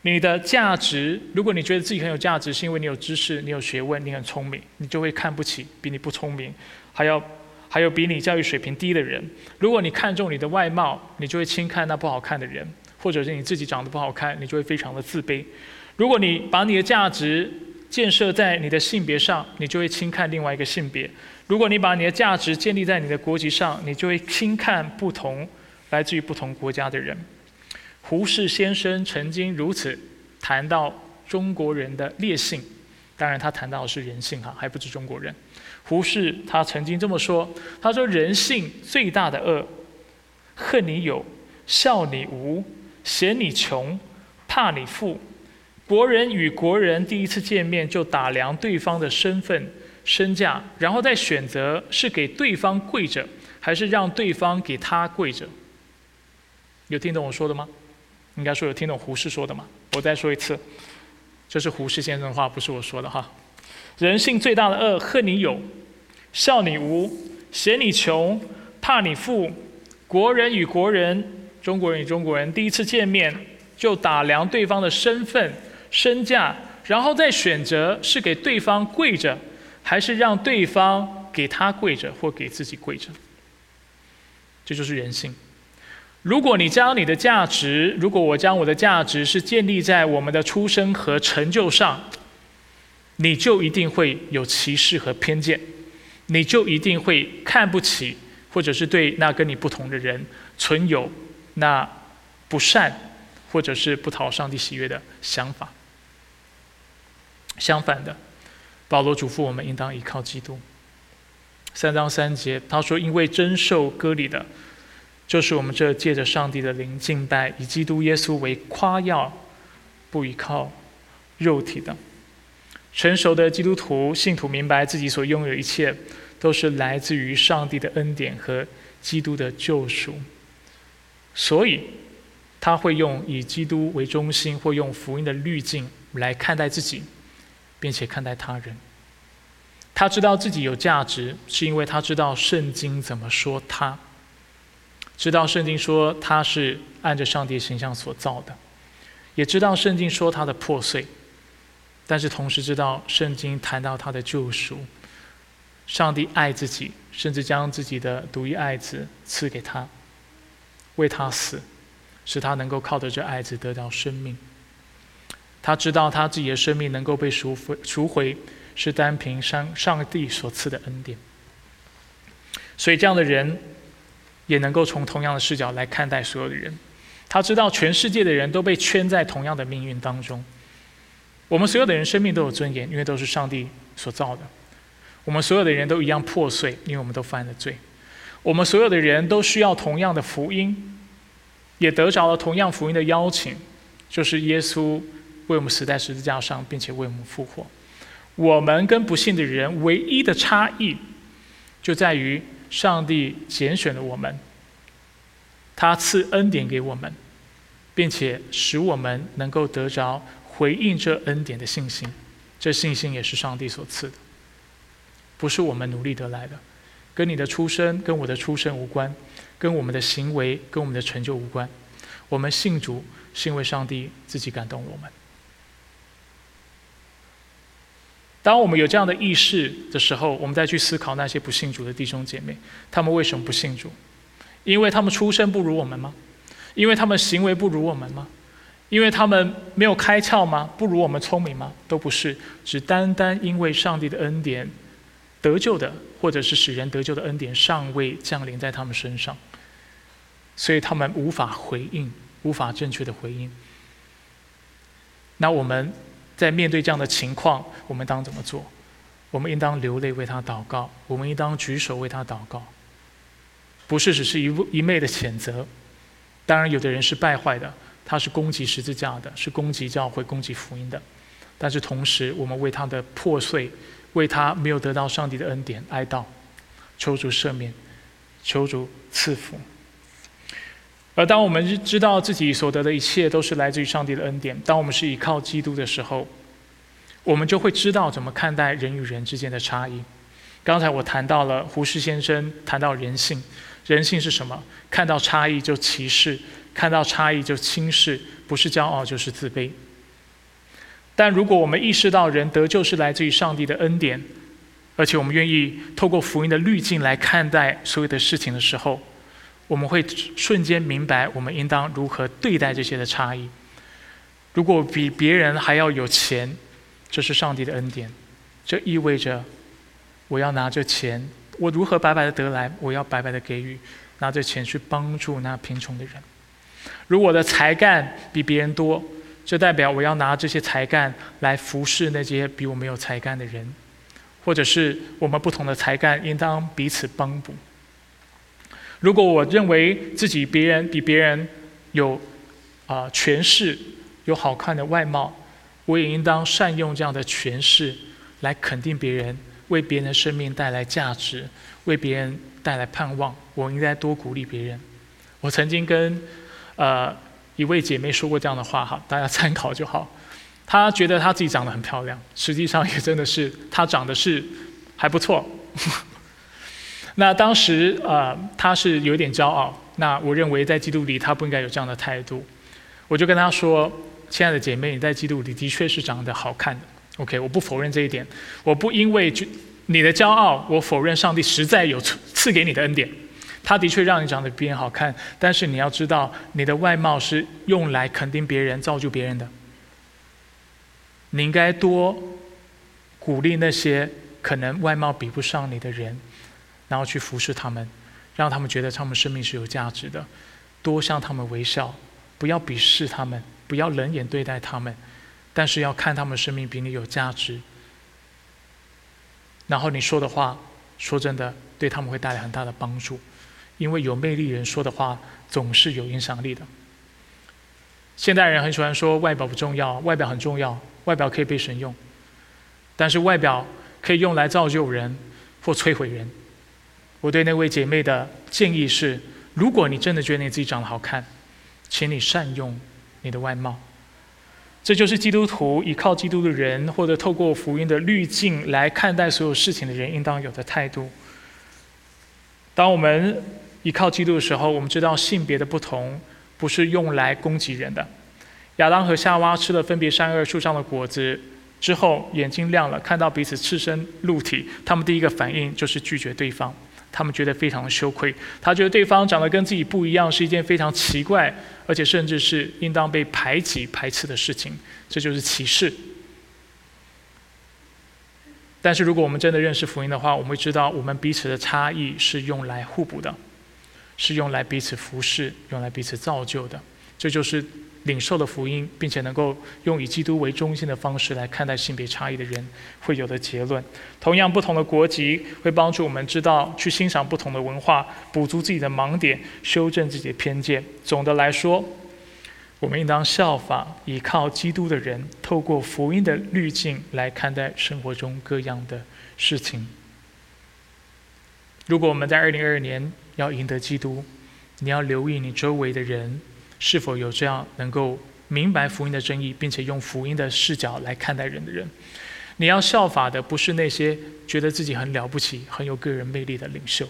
你的价值，如果你觉得自己很有价值，是因为你有知识、你有学问、你很聪明，你就会看不起比你不聪明还要。还有比你教育水平低的人，如果你看重你的外貌，你就会轻看那不好看的人；或者是你自己长得不好看，你就会非常的自卑。如果你把你的价值建设在你的性别上，你就会轻看另外一个性别；如果你把你的价值建立在你的国籍上，你就会轻看不同来自于不同国家的人。胡适先生曾经如此谈到中国人的劣性，当然他谈到的是人性哈，还不止中国人。胡适他曾经这么说：“他说人性最大的恶，恨你有，笑你无，嫌你穷，怕你富。国人与国人第一次见面就打量对方的身份、身价，然后再选择是给对方跪着，还是让对方给他跪着。有听懂我说的吗？应该说有听懂胡适说的吗？我再说一次，这是胡适先生的话，不是我说的哈。”人性最大的恶，恨你有，笑你无，嫌你穷，怕你富。国人与国人，中国人与中国人，第一次见面就打量对方的身份、身价，然后再选择是给对方跪着，还是让对方给他跪着或给自己跪着。这就是人性。如果你将你的价值，如果我将我的价值是建立在我们的出身和成就上。你就一定会有歧视和偏见，你就一定会看不起，或者是对那跟你不同的人存有那不善，或者是不讨上帝喜悦的想法。相反的，保罗嘱咐我们应当依靠基督。三章三节，他说：“因为真受割礼的，就是我们这借着上帝的灵敬拜，以基督耶稣为夸耀，不依靠肉体的。成熟的基督徒信徒明白自己所拥有的一切，都是来自于上帝的恩典和基督的救赎。所以，他会用以基督为中心，或用福音的滤镜来看待自己，并且看待他人。”他知道自己有价值，是因为他知道圣经怎么说他。知道圣经说他是按着上帝形象所造的，也知道圣经说他的破碎，但是同时知道圣经谈到他的救赎。上帝爱自己，甚至将自己的独一爱子赐给他，为他死，使他能够靠着这爱子得到生命。他知道他自己的生命能够被赎回，赎回。是单凭上上帝所赐的恩典，所以这样的人也能够从同样的视角来看待所有的人。他知道全世界的人都被圈在同样的命运当中。我们所有的人生命都有尊严，因为都是上帝所造的。我们所有的人都一样破碎，因为我们都犯了罪。我们所有的人都需要同样的福音，也得着了同样福音的邀请，就是耶稣为我们死在十字架上，并且为我们复活。我们跟不幸的人唯一的差异，就在于上帝拣选了我们，他赐恩典给我们，并且使我们能够得着回应这恩典的信心。这信心也是上帝所赐的，不是我们努力得来的，跟你的出生、跟我的出生无关，跟我们的行为、跟我们的成就无关。我们信主是因为上帝自己感动我们。当我们有这样的意识的时候，我们再去思考那些不信主的弟兄姐妹，他们为什么不信主？因为他们出身不如我们吗？因为他们行为不如我们吗？因为他们没有开窍吗？不如我们聪明吗？都不是，只单单因为上帝的恩典得救的，或者是使人得救的恩典尚未降临在他们身上，所以他们无法回应，无法正确的回应。那我们。在面对这样的情况，我们当怎么做？我们应当流泪为他祷告，我们应当举手为他祷告，不是只是一一昧的谴责。当然，有的人是败坏的，他是攻击十字架的，是攻击教会、攻击福音的。但是同时，我们为他的破碎，为他没有得到上帝的恩典哀悼，求主赦免，求主赐福。而当我们知道自己所得的一切都是来自于上帝的恩典，当我们是依靠基督的时候，我们就会知道怎么看待人与人之间的差异。刚才我谈到了胡适先生谈到人性，人性是什么？看到差异就歧视，看到差异就轻视，不是骄傲就是自卑。但如果我们意识到人得救是来自于上帝的恩典，而且我们愿意透过福音的滤镜来看待所有的事情的时候，我们会瞬间明白，我们应当如何对待这些的差异。如果比别人还要有钱，这是上帝的恩典，这意味着我要拿着钱，我如何白白的得来，我要白白的给予，拿着钱去帮助那贫穷的人。如果我的才干比别人多，这代表我要拿这些才干来服侍那些比我没有才干的人，或者是我们不同的才干应当彼此帮补。如果我认为自己别人比别人有啊权势，有好看的外貌，我也应当善用这样的权势来肯定别人，为别人的生命带来价值，为别人带来盼望。我应该多鼓励别人。我曾经跟呃一位姐妹说过这样的话，哈，大家参考就好。她觉得她自己长得很漂亮，实际上也真的是她长得是还不错。那当时呃，他是有点骄傲。那我认为在基督里，他不应该有这样的态度。我就跟他说：“亲爱的姐妹，你在基督里的确是长得好看的。OK，我不否认这一点。我不因为你的骄傲，我否认上帝实在有赐给你的恩典。他的确让你长得比别人好看。但是你要知道，你的外貌是用来肯定别人、造就别人的。你应该多鼓励那些可能外貌比不上你的人，然后去服侍他们，让他们觉得他们生命是有价值的，多向他们微笑，不要鄙视他们，不要冷眼对待他们，但是要看他们生命比你有价值。然后你说的话，说真的，对他们会带来很大的帮助，因为有魅力人说的话总是有影响力的。现代人很喜欢说外表不重要，外表很重要，外表可以被神用，但是外表可以用来造就人或摧毁人。我对那位姐妹的建议是：如果你真的觉得你自己长得好看，请你善用你的外貌。这就是基督徒依靠基督的人，或者透过福音的滤镜来看待所有事情的人应当有的态度。当我们依靠基督的时候，我们知道性别的不同。不是用来攻击人的。亚当和夏娃吃了分别善恶树上的果子之后，眼睛亮了，看到彼此赤身露体，他们第一个反应就是拒绝对方。他们觉得非常的羞愧，他觉得对方长得跟自己不一样是一件非常奇怪，而且甚至是应当被排挤、排斥的事情。这就是歧视。但是如果我们真的认识福音的话，我们会知道，我们彼此的差异是用来互补的。是用来彼此服侍、用来彼此造就的，这就是领受了福音，并且能够用以基督为中心的方式来看待性别差异的人会有的结论。同样，不同的国籍会帮助我们知道去欣赏不同的文化，补足自己的盲点，修正自己的偏见。总的来说，我们应当效法依靠基督的人，透过福音的滤镜来看待生活中各样的事情。如果我们在二零二二年，要赢得基督，你要留意你周围的人是否有这样能够明白福音的真意，并且用福音的视角来看待人的人。你要效法的不是那些觉得自己很了不起、很有个人魅力的领袖，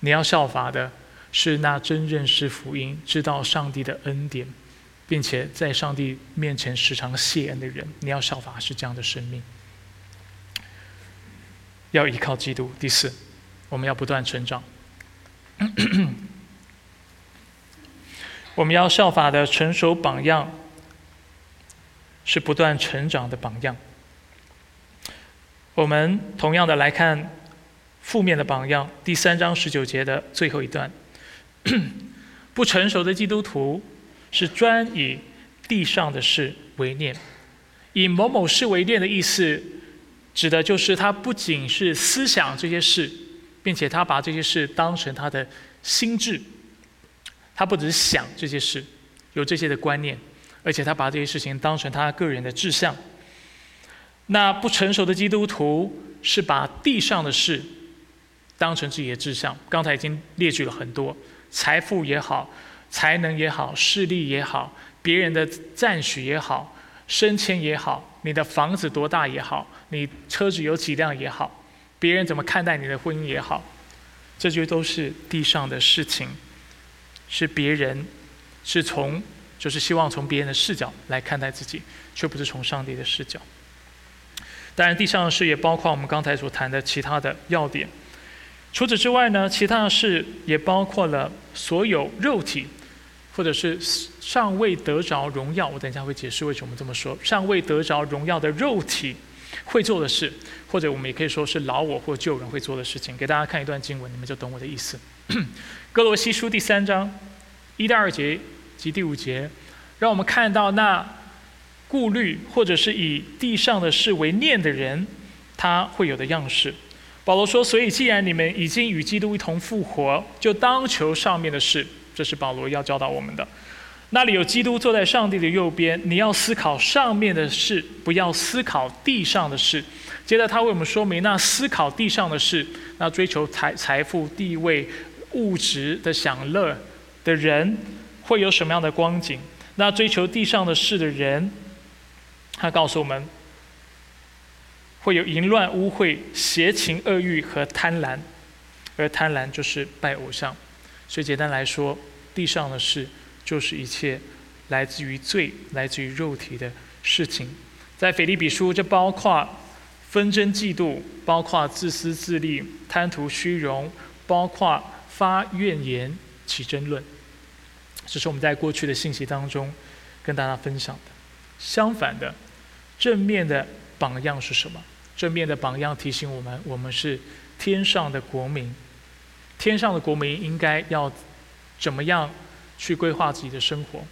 你要效法的是那真认识福音、知道上帝的恩典，并且在上帝面前时常谢恩的人。你要效法是这样的生命。要依靠基督。第四，我们要不断成长。我们要效法的成熟榜样，是不断成长的榜样。我们同样的来看负面的榜样，第三章十九节的最后一段：不成熟的基督徒是专以地上的事为念，以某某事为念的意思，指的就是他不仅是思想这些事。并且他把这些事当成他的心智，他不只是想这些事，有这些的观念，而且他把这些事情当成他个人的志向。那不成熟的基督徒是把地上的事当成自己的志向。刚才已经列举了很多，财富也好，才能也好，势力也好，别人的赞许也好，升迁也好，你的房子多大也好，你车子有几辆也好。别人怎么看待你的婚姻也好，这些都是地上的事情，是别人是从就是希望从别人的视角来看待自己，却不是从上帝的视角。当然，地上的事也包括我们刚才所谈的其他的要点。除此之外呢，其他的事也包括了所有肉体，或者是尚未得着荣耀。我等一下会解释为什么这么说。尚未得着荣耀的肉体会做的事。或者我们也可以说是老我或旧人会做的事情。给大家看一段经文，你们就懂我的意思。哥罗西书第三章一到二节及第五节，让我们看到那顾虑或者是以地上的事为念的人，他会有的样式。保罗说：“所以既然你们已经与基督一同复活，就当求上面的事。”这是保罗要教导我们的。那里有基督坐在上帝的右边，你要思考上面的事，不要思考地上的事。接着，他为我们说明：那思考地上的事，那追求财财富、地位、物质的享乐的人，会有什么样的光景？那追求地上的事的人，他告诉我们，会有淫乱、污秽、邪情、恶欲和贪婪，而贪婪就是拜偶像。所以，简单来说，地上的事就是一切来自于罪、来自于肉体的事情。在腓立比书，这包括。纷争、嫉妒，包括自私自利、贪图虚荣，包括发怨言、起争论，这是我们在过去的信息当中跟大家分享的。相反的，正面的榜样是什么？正面的榜样提醒我们，我们是天上的国民。天上的国民应该要怎么样去规划自己的生活，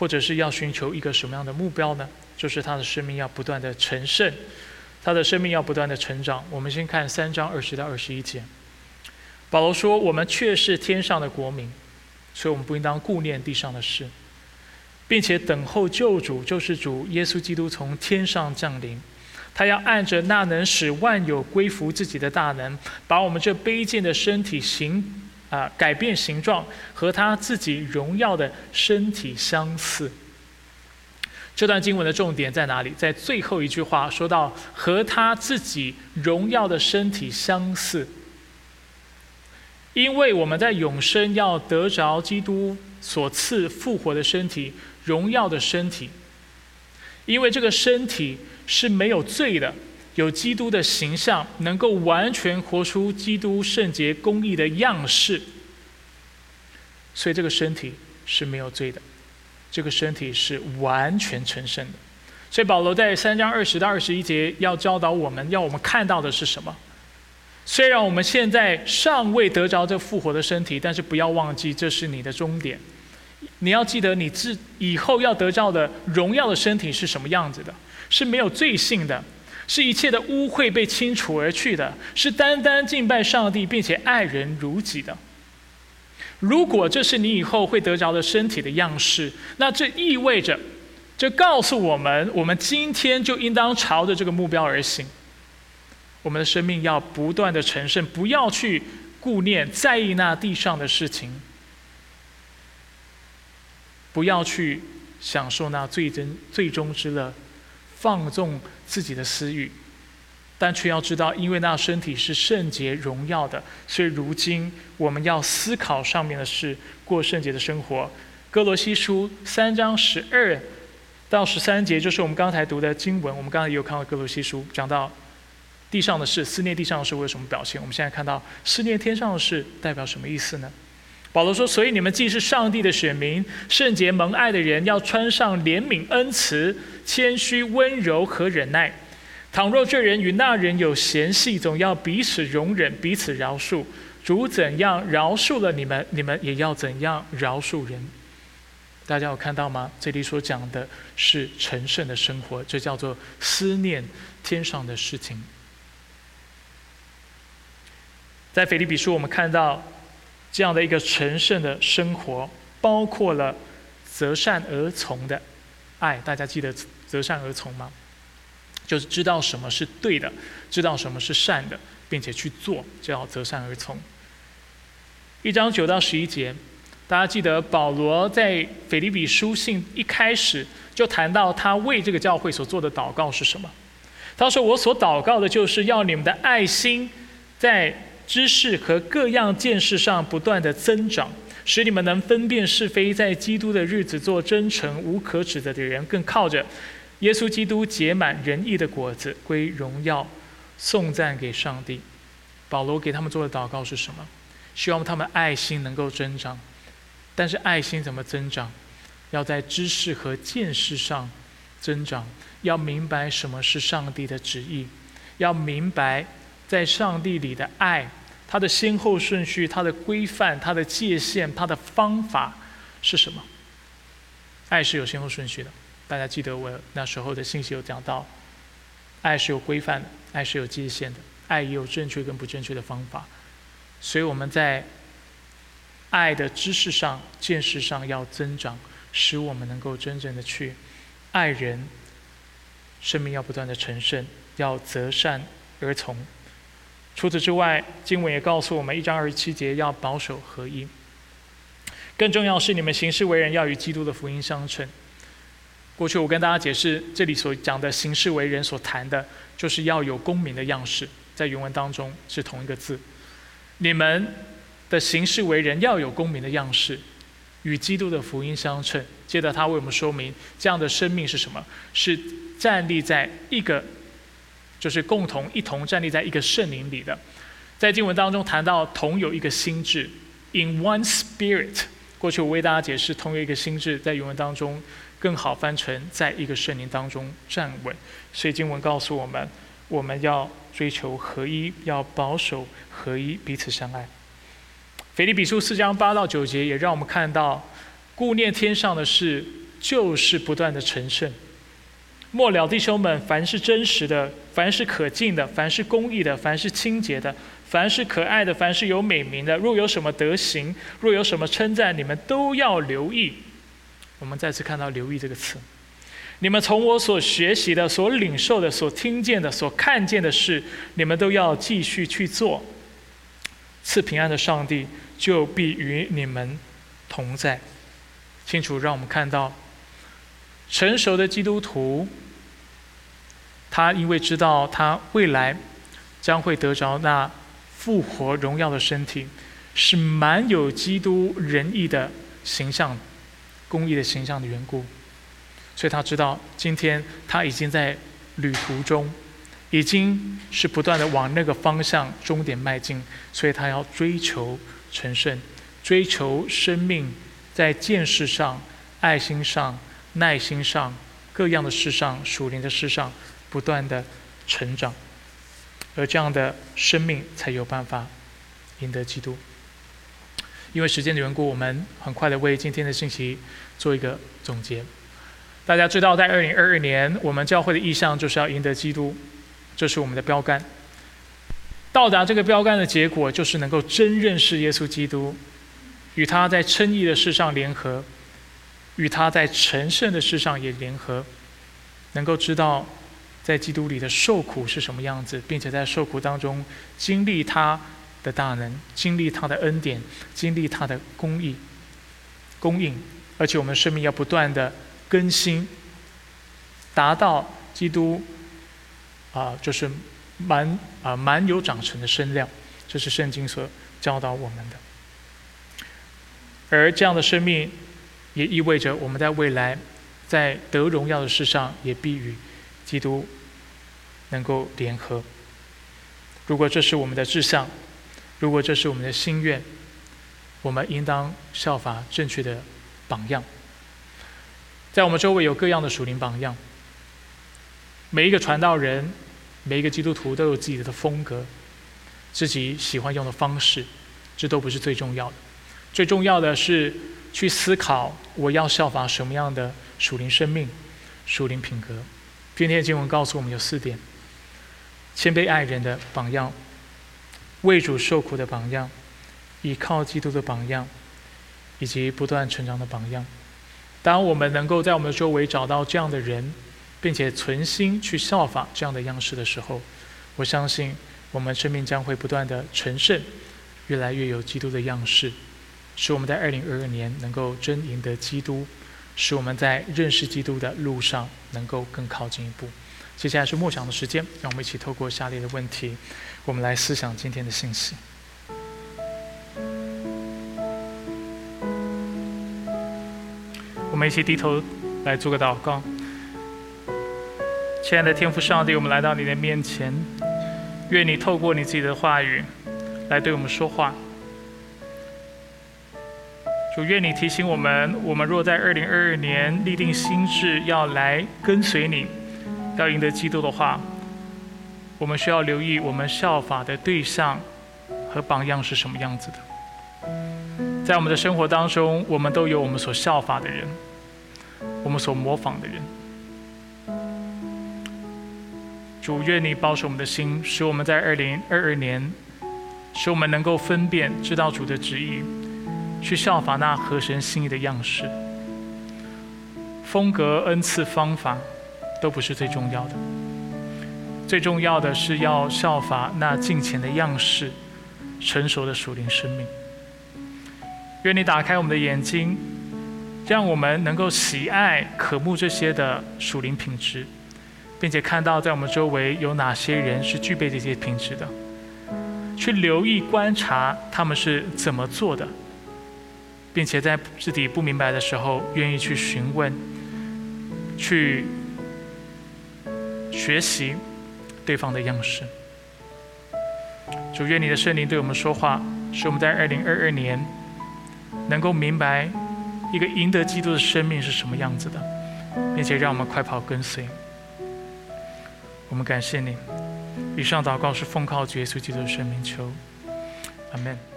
或者是要寻求一个什么样的目标呢？就是他的生命要不断的成圣，他的生命要不断的成长。我们先看三章二十到二十一节。保罗说：“我们却是天上的国民，所以我们不应当顾念地上的事，并且等候救主，救世主耶稣基督从天上降临。他要按着那能使万有归服自己的大能，把我们这卑贱的身体形啊改变形状，和他自己荣耀的身体相似。”这段经文的重点在哪里？在最后一句话说到和他自己荣耀的身体相似。因为我们在永生要得着基督所赐复活的身体、荣耀的身体，因为这个身体是没有罪的，有基督的形象，能够完全活出基督圣洁公义的样式，所以这个身体是没有罪的，这个身体是完全成圣的。所以保罗在三章二十到二十一节要教导我们要我们看到的是什么？虽然我们现在尚未得着这复活的身体，但是不要忘记，这是你的终点。你要记得，你自以后要得到的荣耀的身体是什么样子的？是没有罪性的，是一切的污秽被清除而去的，是单单敬拜上帝并且爱人如己的。如果这是你以后会得着的身体的样式，那这意味着，这告诉我们，我们今天就应当朝着这个目标而行。我们的生命要不断的成圣，不要去顾念、在意那地上的事情，不要去享受那最真、最终之乐，放纵自己的私欲，但却要知道，因为那身体是圣洁、荣耀的，所以如今我们要思考上面的事，过圣洁的生活。哥罗西书三章十二到十三节，就是我们刚才读的经文。我们刚才也有看到哥罗西书讲到。地上的事，思念地上的事会有什么表现？我们现在看到思念天上的事代表什么意思呢？保罗说：“所以你们既是上帝的选民，圣洁蒙爱的人，要穿上怜悯、恩慈、谦虚、温柔和忍耐。倘若这人与那人有嫌隙，总要彼此容忍，彼此饶恕。主怎样饶恕了你们，你们也要怎样饶恕人。”大家有看到吗？这里所讲的是成圣的生活，这叫做思念天上的事情。在腓立比书，我们看到这样的一个神圣的生活，包括了择善而从的爱。大家记得择善而从吗？就是知道什么是对的，知道什么是善的，并且去做，叫择善而从。一章九到十一节，大家记得保罗在腓立比书信一开始就谈到他为这个教会所做的祷告是什么？他说：“我所祷告的就是要你们的爱心在。”知识和各样见识上不断的增长，使你们能分辨是非，在基督的日子做真诚无可指责的人，更靠着耶稣基督结满仁义的果子，归荣耀颂赞给上帝。保罗给他们做的祷告是什么？希望他们爱心能够增长，但是爱心怎么增长？要在知识和见识上增长，要明白什么是上帝的旨意，要明白。在上帝里的爱，它的先后顺序、它的规范、它的界限、它的方法是什么？爱是有先后顺序的。大家记得我那时候的信息有讲到，爱是有规范的，爱是有界限的，爱也有正确跟不正确的方法。所以我们在爱的知识上、见识上要增长，使我们能够真正的去爱人，生命要不断的成圣，要择善而从。除此之外，经文也告诉我们，一章二十七节要保守合一。更重要是，你们行事为人要与基督的福音相称。过去我跟大家解释，这里所讲的行事为人所谈的，就是要有公民的样式，在原文当中是同一个字。你们的行事为人要有公民的样式，与基督的福音相称。接着他为我们说明，这样的生命是什么？是站立在一个。就是共同一同站立在一个圣灵里的，在经文当中谈到同有一个心智，in one spirit。过去我为大家解释同有一个心智，在原文当中更好翻成在一个圣灵当中站稳。所以经文告诉我们，我们要追求合一，要保守合一，彼此相爱。腓立比书四章八到九节也让我们看到，顾念天上的事，就是不断的成圣。末了，弟兄们，凡是真实的，凡是可敬的，凡是公义的，凡是清洁的，凡是可爱的，凡是有美名的，若有什么德行，若有什么称赞，你们都要留意。我们再次看到“留意”这个词。你们从我所学习的、所领受的、所听见的、所看见的事，你们都要继续去做。赐平安的上帝就必与你们同在。清楚让我们看到，成熟的基督徒。他因为知道他未来将会得着那复活荣耀的身体，是蛮有基督仁义的形象、公义的形象的缘故，所以他知道今天他已经在旅途中，已经是不断的往那个方向终点迈进，所以他要追求成圣，追求生命在见识上、爱心上、耐心上、各样的事上、属灵的事上。不断的成长，而这样的生命才有办法赢得基督。因为时间的缘故，我们很快的为今天的信息做一个总结。大家知道，在二零二二年，我们教会的意向就是要赢得基督，这是我们的标杆。到达这个标杆的结果，就是能够真认识耶稣基督，与他在称义的事上联合，与他在成圣的事上也联合，能够知道。在基督里的受苦是什么样子，并且在受苦当中经历他的大能，经历他的恩典，经历他的公义、供应，而且我们生命要不断的更新，达到基督啊，就是蛮啊蛮有长成的身量，这是圣经所教导我们的。而这样的生命，也意味着我们在未来在得荣耀的事上，也必与。基督能够联合。如果这是我们的志向，如果这是我们的心愿，我们应当效法正确的榜样。在我们周围有各样的属灵榜样，每一个传道人，每一个基督徒都有自己的风格，自己喜欢用的方式，这都不是最重要的。最重要的是去思考我要效法什么样的属灵生命、属灵品格。今天的经文告诉我们有四点：谦卑爱人的榜样，为主受苦的榜样，依靠基督的榜样，以及不断成长的榜样。当我们能够在我们的周围找到这样的人，并且存心去效法这样的样式的时候，我相信我们生命将会不断的成圣，越来越有基督的样式，使我们在二零二二年能够真赢得基督。使我们在认识基督的路上能够更靠近一步。接下来是默想的时间，让我们一起透过下列的问题，我们来思想今天的信息。我们一起低头来做个祷告。亲爱的天父上帝，我们来到你的面前，愿你透过你自己的话语来对我们说话。主愿你提醒我们：我们若在二零二二年立定心志要来跟随你，要赢得基督的话，我们需要留意我们效法的对象和榜样是什么样子的。在我们的生活当中，我们都有我们所效法的人，我们所模仿的人。主愿你保守我们的心，使我们在二零二二年，使我们能够分辨，知道主的旨意。去效法那合神心意的样式，风格、恩赐、方法都不是最重要的，最重要的是要效法那敬虔的样式，成熟的属灵生命。愿你打开我们的眼睛，让我们能够喜爱、渴慕这些的属灵品质，并且看到在我们周围有哪些人是具备这些品质的，去留意观察他们是怎么做的。并且在自己不明白的时候，愿意去询问、去学习对方的样式。主愿你的圣灵对我们说话，使我们在二零二二年能够明白一个赢得基督的生命是什么样子的，并且让我们快跑跟随。我们感谢你，以上祷告是奉靠主耶稣基督的圣名求，阿门。